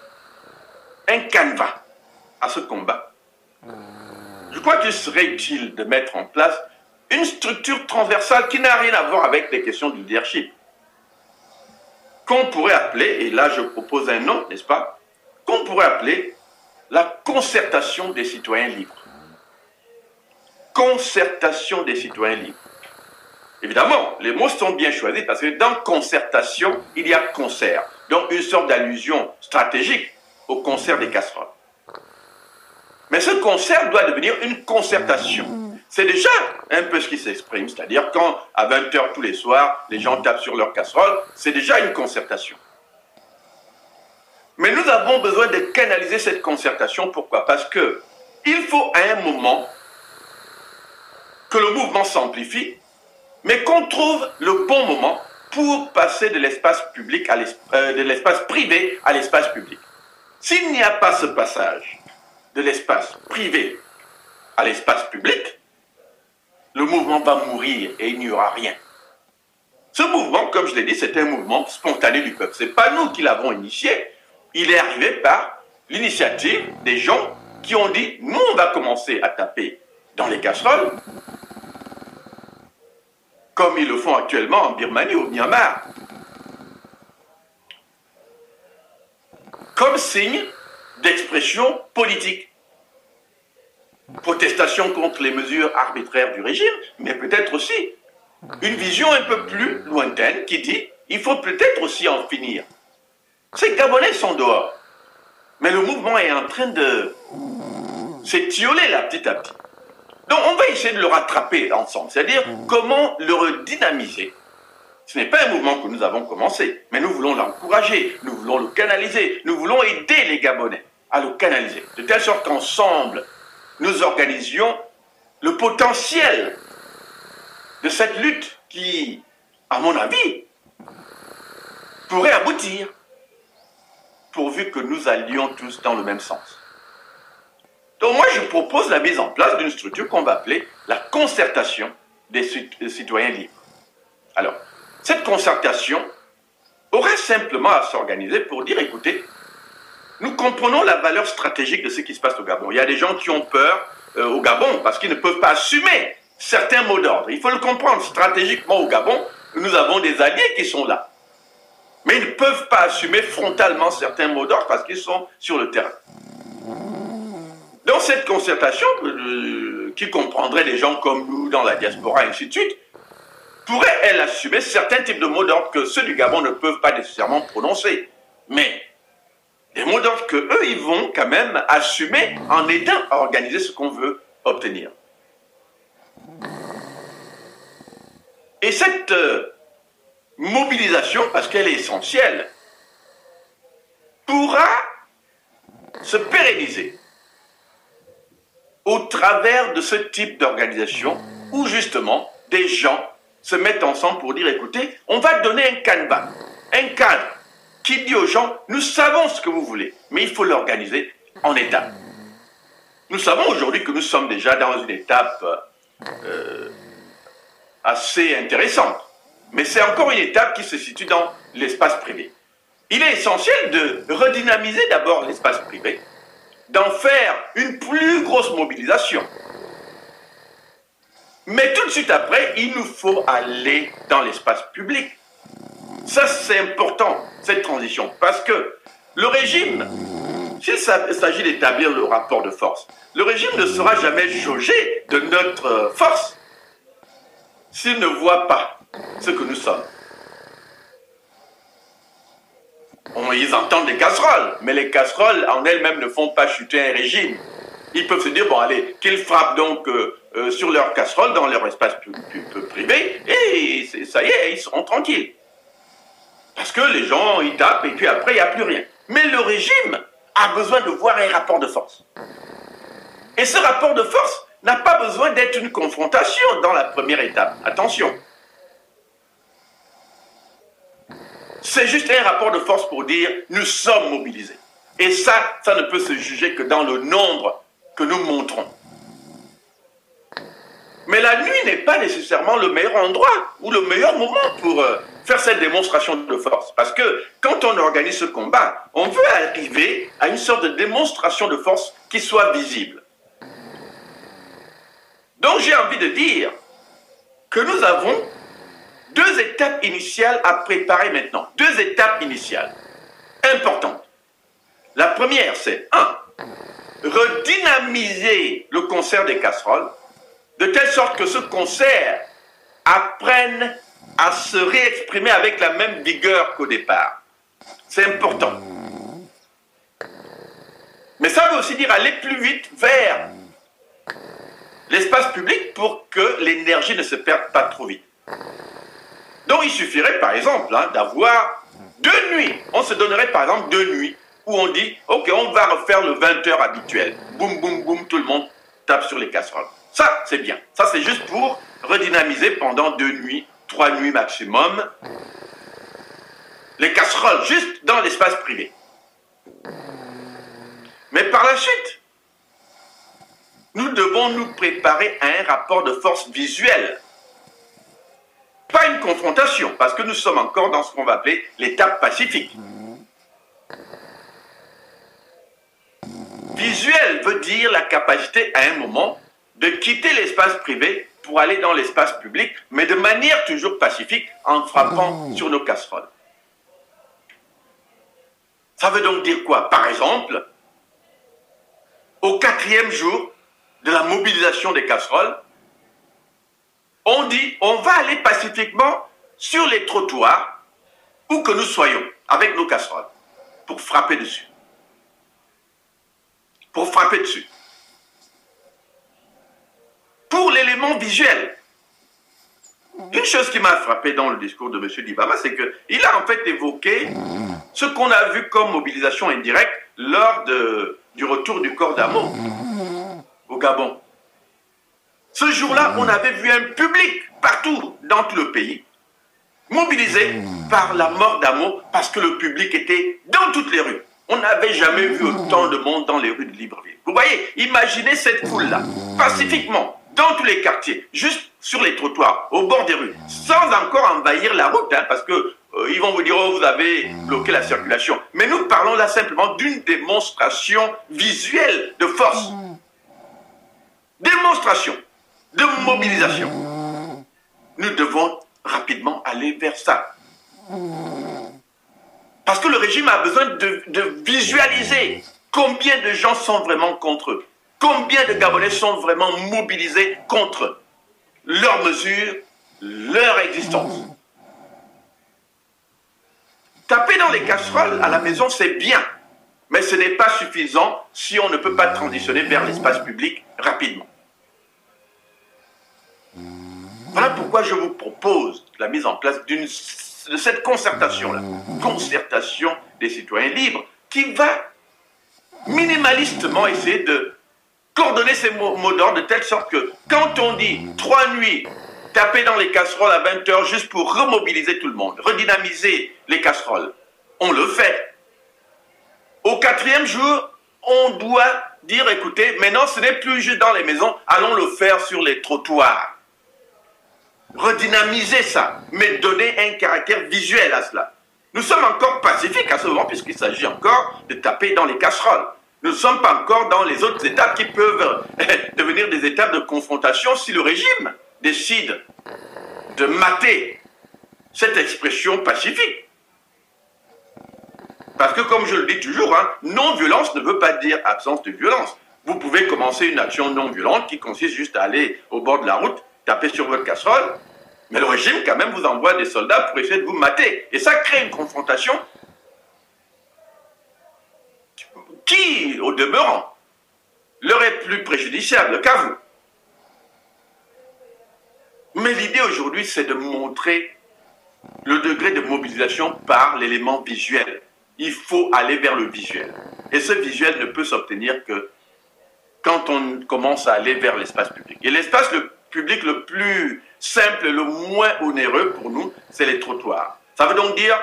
un canevas à ce combat, je crois qu'il serait utile de mettre en place une structure transversale qui n'a rien à voir avec les questions du leadership. Qu'on pourrait appeler, et là je propose un nom, n'est-ce pas Qu'on pourrait appeler la concertation des citoyens libres. Concertation des citoyens libres. Évidemment, les mots sont bien choisis parce que dans concertation, il y a concert. Donc une sorte d'allusion stratégique au concert des casseroles. Mais ce concert doit devenir une concertation. C'est déjà un peu ce qui s'exprime, c'est-à-dire quand à 20h tous les soirs, les gens tapent sur leur casserole, c'est déjà une concertation. Mais nous avons besoin de canaliser cette concertation. Pourquoi? Parce que il faut à un moment que le mouvement s'amplifie, mais qu'on trouve le bon moment pour passer de l'espace public à euh, de l'espace privé à l'espace public. S'il n'y a pas ce passage de l'espace privé à l'espace public, le mouvement va mourir et il n'y aura rien. Ce mouvement, comme je l'ai dit, c'est un mouvement spontané du peuple. Ce n'est pas nous qui l'avons initié. Il est arrivé par l'initiative des gens qui ont dit, nous, on va commencer à taper dans les casseroles, comme ils le font actuellement en Birmanie au Myanmar. Comme signe d'expression politique. Protestation contre les mesures arbitraires du régime, mais peut-être aussi une vision un peu plus lointaine qui dit il faut peut-être aussi en finir. Ces Gabonais sont dehors, mais le mouvement est en train de s'étioler là petit à petit. Donc on va essayer de le rattraper ensemble, c'est-à-dire comment le redynamiser. Ce n'est pas un mouvement que nous avons commencé, mais nous voulons l'encourager, nous voulons le canaliser, nous voulons aider les Gabonais à le canaliser, de telle sorte qu'ensemble, nous organisions le potentiel de cette lutte qui, à mon avis, pourrait aboutir, pourvu que nous allions tous dans le même sens. Donc moi, je propose la mise en place d'une structure qu'on va appeler la concertation des citoyens libres. Alors, cette concertation aura simplement à s'organiser pour dire, écoutez, nous comprenons la valeur stratégique de ce qui se passe au Gabon. Il y a des gens qui ont peur euh, au Gabon parce qu'ils ne peuvent pas assumer certains mots d'ordre. Il faut le comprendre. Stratégiquement au Gabon, nous avons des alliés qui sont là. Mais ils ne peuvent pas assumer frontalement certains mots d'ordre parce qu'ils sont sur le terrain. Dans cette concertation, euh, qui comprendrait des gens comme nous dans la diaspora, et ainsi de suite, pourrait, elle, assumer certains types de mots d'ordre que ceux du Gabon ne peuvent pas nécessairement prononcer. Mais des mots d'ordre que eux, ils vont quand même assumer en aidant à organiser ce qu'on veut obtenir. Et cette euh, mobilisation, parce qu'elle est essentielle, pourra se pérenniser au travers de ce type d'organisation où justement des gens se mettent ensemble pour dire écoutez, on va donner un canevas, un cadre qui dit aux gens nous savons ce que vous voulez, mais il faut l'organiser en étapes. Nous savons aujourd'hui que nous sommes déjà dans une étape euh, assez intéressante, mais c'est encore une étape qui se situe dans l'espace privé. Il est essentiel de redynamiser d'abord l'espace privé, d'en faire une plus grosse mobilisation. Mais tout de suite après, il nous faut aller dans l'espace public. Ça, c'est important, cette transition, parce que le régime, s'il s'agit d'établir le rapport de force, le régime ne sera jamais jaugé de notre force s'il ne voit pas ce que nous sommes. ils entendent des casseroles, mais les casseroles en elles-mêmes ne font pas chuter un régime. Ils peuvent se dire, bon allez, qu'ils frappent donc euh, euh, sur leur casserole dans leur espace privé, et ça y est, ils seront tranquilles. Parce que les gens, ils tapent, et puis après, il n'y a plus rien. Mais le régime a besoin de voir un rapport de force. Et ce rapport de force n'a pas besoin d'être une confrontation dans la première étape. Attention. C'est juste un rapport de force pour dire nous sommes mobilisés. Et ça, ça ne peut se juger que dans le nombre que nous montrons. Mais la nuit n'est pas nécessairement le meilleur endroit ou le meilleur moment pour euh, faire cette démonstration de force. Parce que quand on organise ce combat, on veut arriver à une sorte de démonstration de force qui soit visible. Donc j'ai envie de dire que nous avons deux étapes initiales à préparer maintenant. Deux étapes initiales importantes. La première, c'est un, redynamiser le concert des casseroles de telle sorte que ce concert apprenne à se réexprimer avec la même vigueur qu'au départ. C'est important. Mais ça veut aussi dire aller plus vite vers l'espace public pour que l'énergie ne se perde pas trop vite. Donc il suffirait par exemple hein, d'avoir deux nuits. On se donnerait par exemple deux nuits où on dit, ok, on va refaire le 20h habituel. Boum, boum, boum, tout le monde tape sur les casseroles. Ça, c'est bien. Ça, c'est juste pour redynamiser pendant deux nuits, trois nuits maximum, les casseroles, juste dans l'espace privé. Mais par la suite, nous devons nous préparer à un rapport de force visuelle. Pas une confrontation, parce que nous sommes encore dans ce qu'on va appeler l'étape pacifique. Visuel veut dire la capacité à un moment de quitter l'espace privé pour aller dans l'espace public, mais de manière toujours pacifique en frappant sur nos casseroles. Ça veut donc dire quoi? Par exemple, au quatrième jour de la mobilisation des casseroles, on dit on va aller pacifiquement sur les trottoirs où que nous soyons avec nos casseroles pour frapper dessus. Pour frapper dessus. Pour l'élément visuel. Une chose qui m'a frappé dans le discours de M. Dibama, c'est qu'il a en fait évoqué ce qu'on a vu comme mobilisation indirecte lors du retour du corps d'amour au Gabon. Ce jour-là, on avait vu un public partout dans tout le pays mobilisé par la mort d'amour parce que le public était dans toutes les rues. On n'avait jamais vu autant de monde dans les rues de Libreville. Vous voyez, imaginez cette foule-là, pacifiquement, dans tous les quartiers, juste sur les trottoirs, au bord des rues, sans encore envahir la route, hein, parce que euh, ils vont vous dire oh, vous avez bloqué la circulation. Mais nous parlons là simplement d'une démonstration visuelle de force. Démonstration de mobilisation. Nous devons rapidement aller vers ça. Parce que le régime a besoin de, de, visualiser combien de gens sont vraiment contre eux. Combien de Gabonais sont vraiment mobilisés contre leurs mesures, leur existence? Taper dans les casseroles à la maison, c'est bien, mais ce n'est pas suffisant si on ne peut pas transitionner vers l'espace public rapidement. Voilà pourquoi je vous propose la mise en place de cette concertation-là, concertation des citoyens libres, qui va minimalistement essayer de coordonner ces mots, d'ordre de telle sorte que quand on dit trois nuits, taper dans les casseroles à 20 heures juste pour remobiliser tout le monde, redynamiser les casseroles, on le fait. Au quatrième jour, on doit dire, écoutez, maintenant ce n'est plus juste dans les maisons, allons le faire sur les trottoirs redynamiser ça, mais donner un caractère visuel à cela. Nous sommes encore pacifiques à ce moment, puisqu'il s'agit encore de taper dans les casseroles. Nous ne sommes pas encore dans les autres étapes qui peuvent devenir des étapes de confrontation si le régime décide de mater cette expression pacifique. Parce que, comme je le dis toujours, hein, non-violence ne veut pas dire absence de violence. Vous pouvez commencer une action non-violente qui consiste juste à aller au bord de la route taper sur votre casserole, mais le régime quand même vous envoie des soldats pour essayer de vous mater. Et ça crée une confrontation qui, au demeurant, leur est plus préjudiciable qu'à vous. Mais l'idée aujourd'hui, c'est de montrer le degré de mobilisation par l'élément visuel. Il faut aller vers le visuel. Et ce visuel ne peut s'obtenir que quand on commence à aller vers l'espace public. Et l'espace le public le plus simple, le moins onéreux pour nous, c'est les trottoirs. Ça veut donc dire,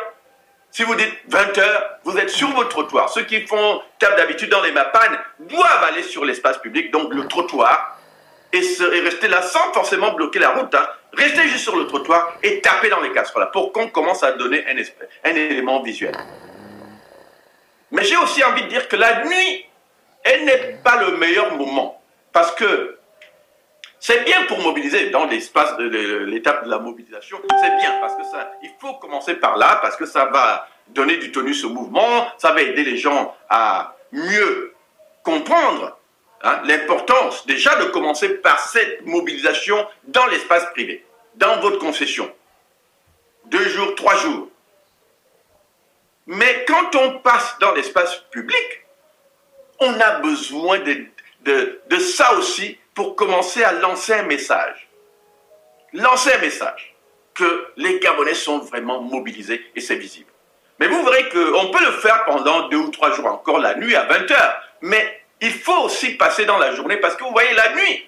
si vous dites 20 heures, vous êtes sur votre trottoir. Ceux qui font table d'habitude dans les mapanes doivent aller sur l'espace public, donc le trottoir, et, rester là sans forcément bloquer la route. Hein. Rester juste sur le trottoir et taper dans les casseroles pour qu'on commence à donner un, un élément visuel. Mais j'ai aussi envie de dire que la nuit, elle n'est pas le meilleur moment. Parce que c'est bien pour mobiliser dans l'espace de l'étape de la mobilisation, c'est bien parce que ça, il faut commencer par là parce que ça va donner du tonus au mouvement, ça va aider les gens à mieux comprendre hein, l'importance déjà de commencer par cette mobilisation dans l'espace privé, dans votre concession. Deux jours, trois jours. Mais quand on passe dans l'espace public, on a besoin de, de ça aussi pour commencer à lancer un message. Lancer un message que les Gabonais sont vraiment mobilisés et c'est visible. Mais vous verrez qu'on peut le faire pendant deux ou trois jours encore, la nuit à 20 heures. Mais il faut aussi passer dans la journée parce que vous voyez, la nuit,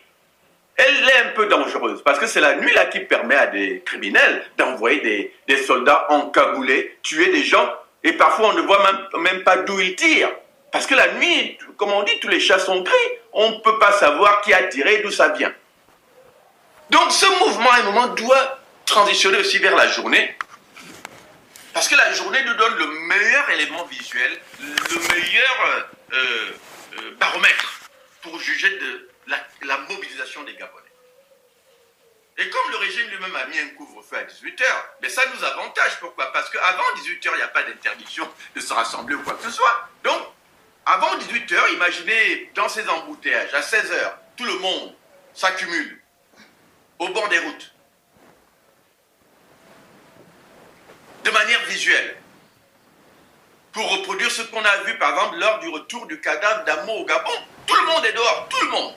elle est un peu dangereuse parce que c'est la nuit là qui permet à des criminels d'envoyer des, des, soldats encagoulés, tuer des gens et parfois on ne voit même, même pas d'où ils tirent. Parce que la nuit, comme on dit, tous les chats sont gris. On ne peut pas savoir qui a tiré, d'où ça vient. Donc ce mouvement, à un moment, doit transitionner aussi vers la journée. Parce que la journée nous donne le meilleur élément visuel, le meilleur euh, euh, baromètre pour juger de la, mobilisation des Gabonais. Et comme le régime lui-même a mis un couvre-feu à 18h, mais ça nous avantage. Pourquoi? Parce qu'avant 18h, il n'y a pas d'interdiction de se rassembler ou quoi que ce soit. Donc, avant 18h, imaginez dans ces embouteillages, à 16h, tout le monde s'accumule au bord des routes, de manière visuelle, pour reproduire ce qu'on a vu par exemple lors du retour du cadavre d'Amo au Gabon. Tout le monde est dehors, tout le monde,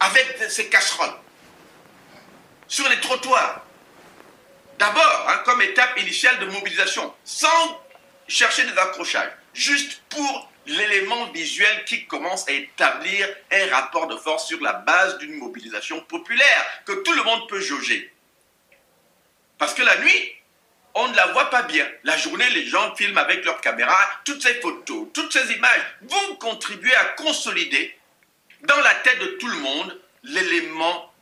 avec ses casseroles, sur les trottoirs. D'abord, hein, comme étape initiale de mobilisation, sans chercher des accrochages, juste pour l'élément visuel qui commence à établir un rapport de force sur la base d'une mobilisation populaire que tout le monde peut jauger. Parce que la nuit, on ne la voit pas bien. La journée, les gens filment avec leur caméra toutes ces photos, toutes ces images vont contribuer à consolider dans la tête de tout le monde l'élément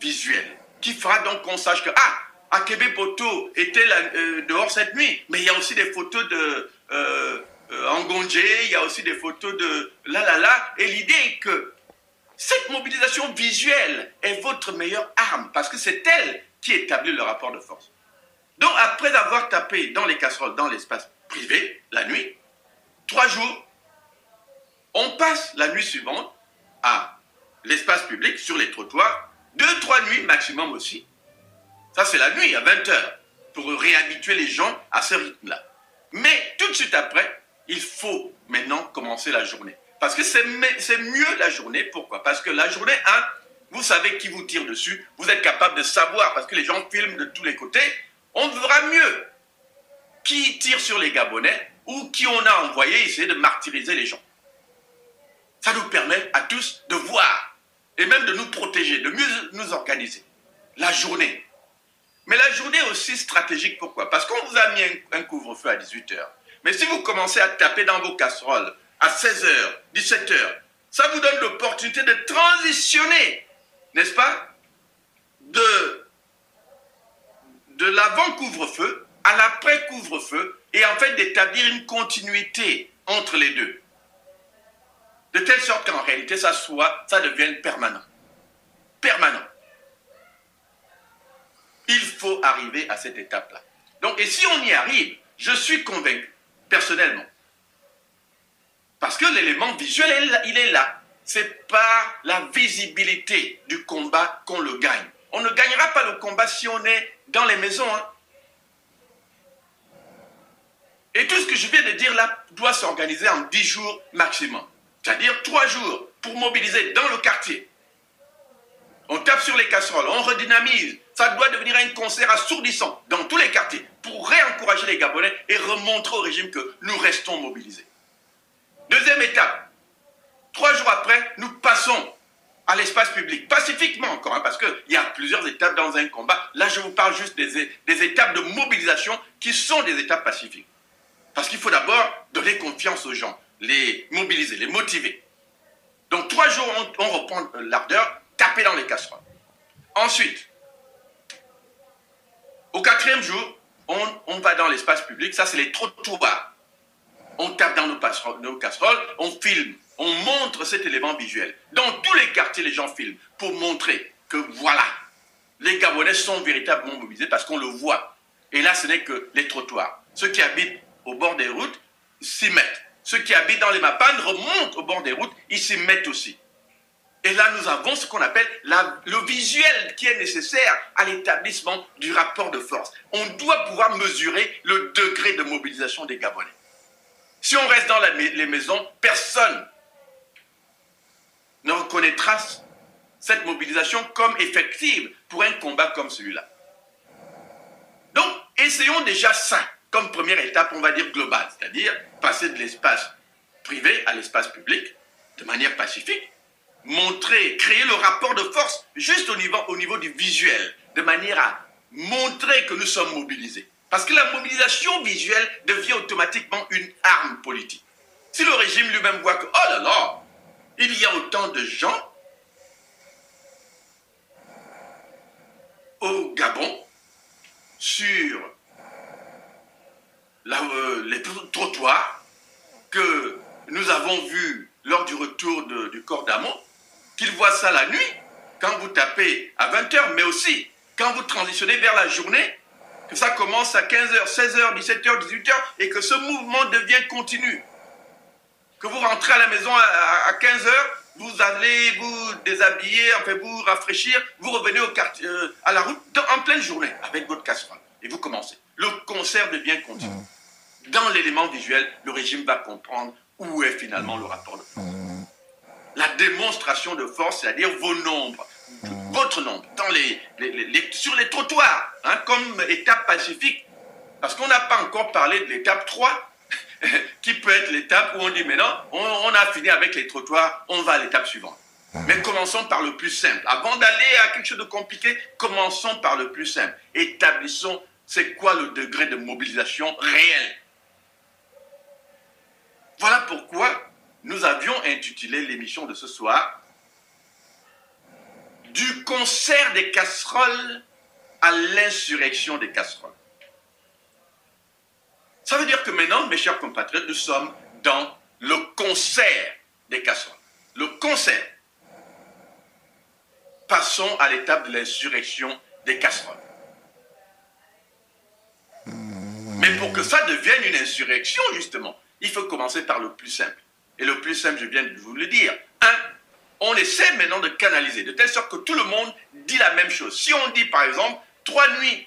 visuel qui fera donc qu'on sache que, ah, Akebe Poto était euh, dehors cette nuit, mais il y a aussi des photos de... Euh, euh, en Gondje, il y a aussi des photos de là, là, là. Et l'idée est que cette mobilisation visuelle est votre meilleure arme, parce que c'est elle qui établit le rapport de force. Donc, après avoir tapé dans les casseroles, dans l'espace privé, la nuit, trois jours, on passe la nuit suivante à l'espace public, sur les trottoirs, deux, trois nuits maximum aussi. Ça, c'est la nuit, à 20 heures, pour réhabituer les gens à ce rythme-là. Mais tout de suite après, il faut maintenant commencer la journée. Parce que c'est mieux la journée. Pourquoi? Parce que la journée, hein, vous savez qui vous tire dessus. Vous êtes capable de savoir, parce que les gens filment de tous les côtés. On verra mieux qui tire sur les Gabonais ou qui on a envoyé essayer de martyriser les gens. Ça nous permet à tous de voir et même de nous protéger, de mieux nous organiser. La journée. Mais la journée aussi stratégique, pourquoi? Parce qu'on vous a mis un, un couvre-feu à 18h. Mais si vous commencez à taper dans vos casseroles à 16h, 17h, ça vous donne l'opportunité de transitionner, n'est-ce pas, de, de l'avant-couvre-feu à l'après-couvre-feu et en fait d'établir une continuité entre les deux. De telle sorte qu'en réalité, ça soit, ça devienne permanent. Permanent. Il faut arriver à cette étape-là. Donc, et si on y arrive, je suis convaincu personnellement. Parce que l'élément visuel, il est là. C'est par la visibilité du combat qu'on le gagne. On ne gagnera pas le combat si on est dans les maisons. Hein. Et tout ce que je viens de dire là doit s'organiser en 10 jours maximum. C'est-à-dire 3 jours pour mobiliser dans le quartier. On tape sur les casseroles, on redynamise, ça doit devenir un concert assourdissant dans tous les quartiers pour réencourager les Gabonais et remontrer au régime que nous restons mobilisés. Deuxième étape, trois jours après, nous passons à l'espace public, pacifiquement encore, hein, parce qu'il y a plusieurs étapes dans un combat. Là, je vous parle juste des, étapes de mobilisation qui sont des étapes pacifiques. Parce qu'il faut d'abord donner confiance aux gens, les mobiliser, les motiver. Donc trois jours, on, on reprend l'ardeur, taper dans les casseroles. Ensuite, au quatrième jour, on, va dans l'espace public, ça c'est les trottoirs. On tape dans nos, casseroles, on filme, on montre cet élément visuel. Dans tous les quartiers, les gens filment pour montrer que voilà, les Gabonais sont véritablement mobilisés parce qu'on le voit. Et là, ce n'est que les trottoirs. Ceux qui habitent au bord des routes s'y mettent. Ceux qui habitent dans les mapanes remontent au bord des routes, ils s'y mettent aussi. Et là, nous avons ce qu'on appelle le visuel qui est nécessaire à l'établissement du rapport de force. On doit pouvoir mesurer le degré de mobilisation des Gabonais. Si on reste dans les maisons, personne ne reconnaîtra cette mobilisation comme effective pour un combat comme celui-là. Donc, essayons déjà ça comme première étape, on va dire globale, c'est-à-dire passer de l'espace privé à l'espace public de manière pacifique, montrer, créer le rapport de force juste au niveau, au niveau du visuel, de manière à montrer que nous sommes mobilisés. Parce que la mobilisation visuelle devient automatiquement une arme politique. Si le régime lui-même voit que, oh là là, il y a autant de gens au Gabon sur euh, les trottoirs que nous avons vus lors du retour du corps d'Amont, qu'il voit ça la nuit, quand vous tapez à 20h, mais aussi quand vous transitionnez vers la journée, que ça commence à 15h, 16h, 17h, 18h, et que ce mouvement devient continu. Que vous rentrez à la maison à, 15h, vous allez vous déshabiller, enfin vous rafraîchir, vous revenez au quartier, euh, à la route en pleine journée avec votre casserole. Et vous commencez. Le concert devient continu. Mmh. Dans l'élément visuel, le régime va comprendre où est finalement le rapport de force. La démonstration de force, c'est-à-dire vos nombres, mmh. votre nombre, dans les, sur les trottoirs, hein, comme étape pacifique. Parce qu'on n'a pas encore parlé de l'étape 3, qui peut être l'étape où on dit maintenant, on, on, a fini avec les trottoirs, on va à l'étape suivante. Mais commençons par le plus simple. Avant d'aller à quelque chose de compliqué, commençons par le plus simple. Établissons c'est quoi le degré de mobilisation réel. Voilà pourquoi nous avions intitulé l'émission de ce soir Du concert des casseroles à l'insurrection des casseroles. Ça veut dire que maintenant, mes chers compatriotes, nous sommes dans le concert des casseroles. Le concert. Passons à l'étape de l'insurrection des casseroles. Mais pour que ça devienne une insurrection, justement, il faut commencer par le plus simple. Et le plus simple, je viens de vous le dire. Un, on essaie maintenant de canaliser, de telle sorte que tout le monde dit la même chose. Si on dit, par exemple, trois nuits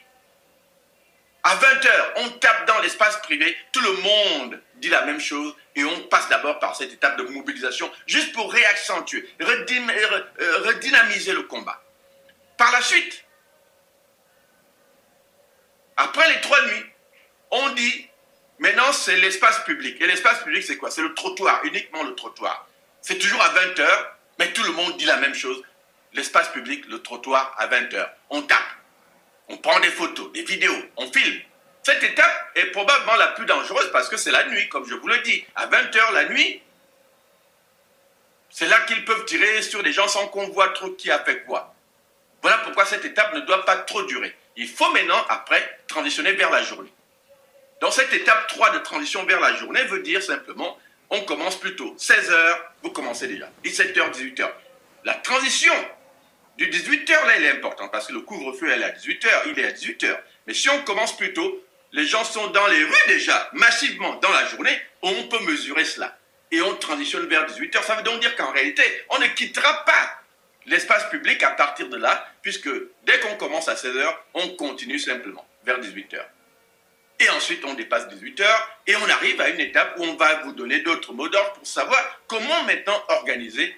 à 20 heures, on tape dans l'espace privé, tout le monde dit la même chose et on passe d'abord par cette étape de mobilisation juste pour réaccentuer, euh, redynamiser le combat. Par la suite, après les trois nuits, on dit, maintenant c'est l'espace public. Et l'espace public, c'est quoi? C'est le trottoir, uniquement le trottoir. C'est toujours à 20 h mais tout le monde dit la même chose. L'espace public, le trottoir à 20 h On tape, on prend des photos, des vidéos, on filme. Cette étape est probablement la plus dangereuse parce que c'est la nuit, comme je vous le dis. À 20 h la nuit, c'est là qu'ils peuvent tirer sur des gens sans qu'on voit trop qui a fait quoi. Voilà pourquoi cette étape ne doit pas trop durer. Il faut maintenant, après, transitionner vers la journée. Dans cette étape 3 de transition vers la journée veut dire simplement, on commence plutôt 16h, vous commencez déjà, 17h, 18h. La transition du 18h, là, elle est importante parce que le couvre-feu, elle est à 18h, il est à 18h. Mais si on commence plus tôt, les gens sont dans les rues déjà, massivement dans la journée, on peut mesurer cela. Et on transitionne vers 18h. Ça veut donc dire qu'en réalité, on ne quittera pas l'espace public à partir de là, puisque dès qu'on commence à 16h, on continue simplement vers 18h. Et ensuite, on dépasse 18 heures et on arrive à une étape où on va vous donner d'autres mots d'ordre pour savoir comment maintenant organiser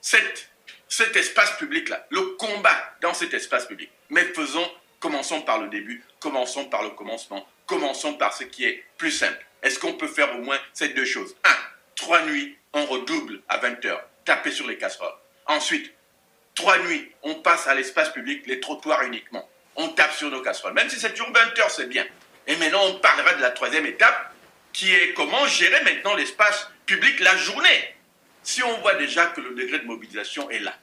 cet espace public-là, le combat dans cet espace public. Mais faisons, commençons par le début, commençons par le commencement, commençons par ce qui est plus simple. Est-ce qu'on peut faire au moins ces deux choses? Un, trois nuits, on redouble à 20 heures, taper sur les casseroles. Ensuite, trois nuits, on passe à l'espace public, les trottoirs uniquement. On tape sur nos casseroles. Même si c'est toujours 20 heures, c'est bien. Et maintenant, on parlera de la troisième étape, qui est comment gérer maintenant l'espace public la journée. Si on voit déjà que le degré de mobilisation est là.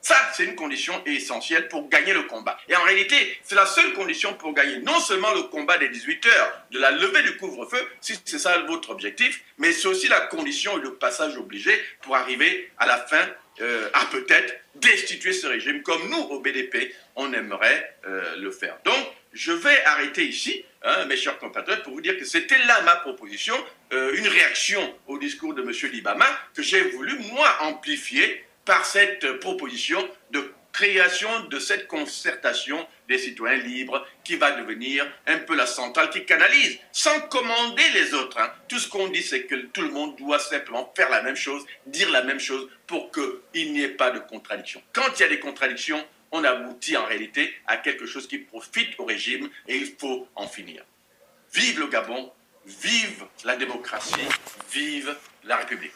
Ça, c'est une condition essentielle pour gagner le combat. Et en réalité, c'est la seule condition pour gagner non seulement le combat des 18 heures, de la levée du couvre-feu, si c'est ça votre objectif, mais c'est aussi la condition et le passage obligé pour arriver à la fin, euh, à peut-être destituer ce régime, comme nous, au BDP, on aimerait euh, le faire. Donc, je vais arrêter ici, hein, mes chers compatriotes, pour vous dire que c'était là ma proposition, euh, une réaction au discours de M. Libama, que j'ai voulu, moi, amplifier par cette proposition de création de cette concertation des citoyens libres qui va devenir un peu la centrale qui canalise, sans commander les autres. Hein. Tout ce qu'on dit, c'est que tout le monde doit simplement faire la même chose, dire la même chose pour qu'il n'y ait pas de contradiction. Quand il y a des contradictions, on aboutit en réalité à quelque chose qui profite au régime et il faut en finir. Vive le Gabon, vive la démocratie, vive la République.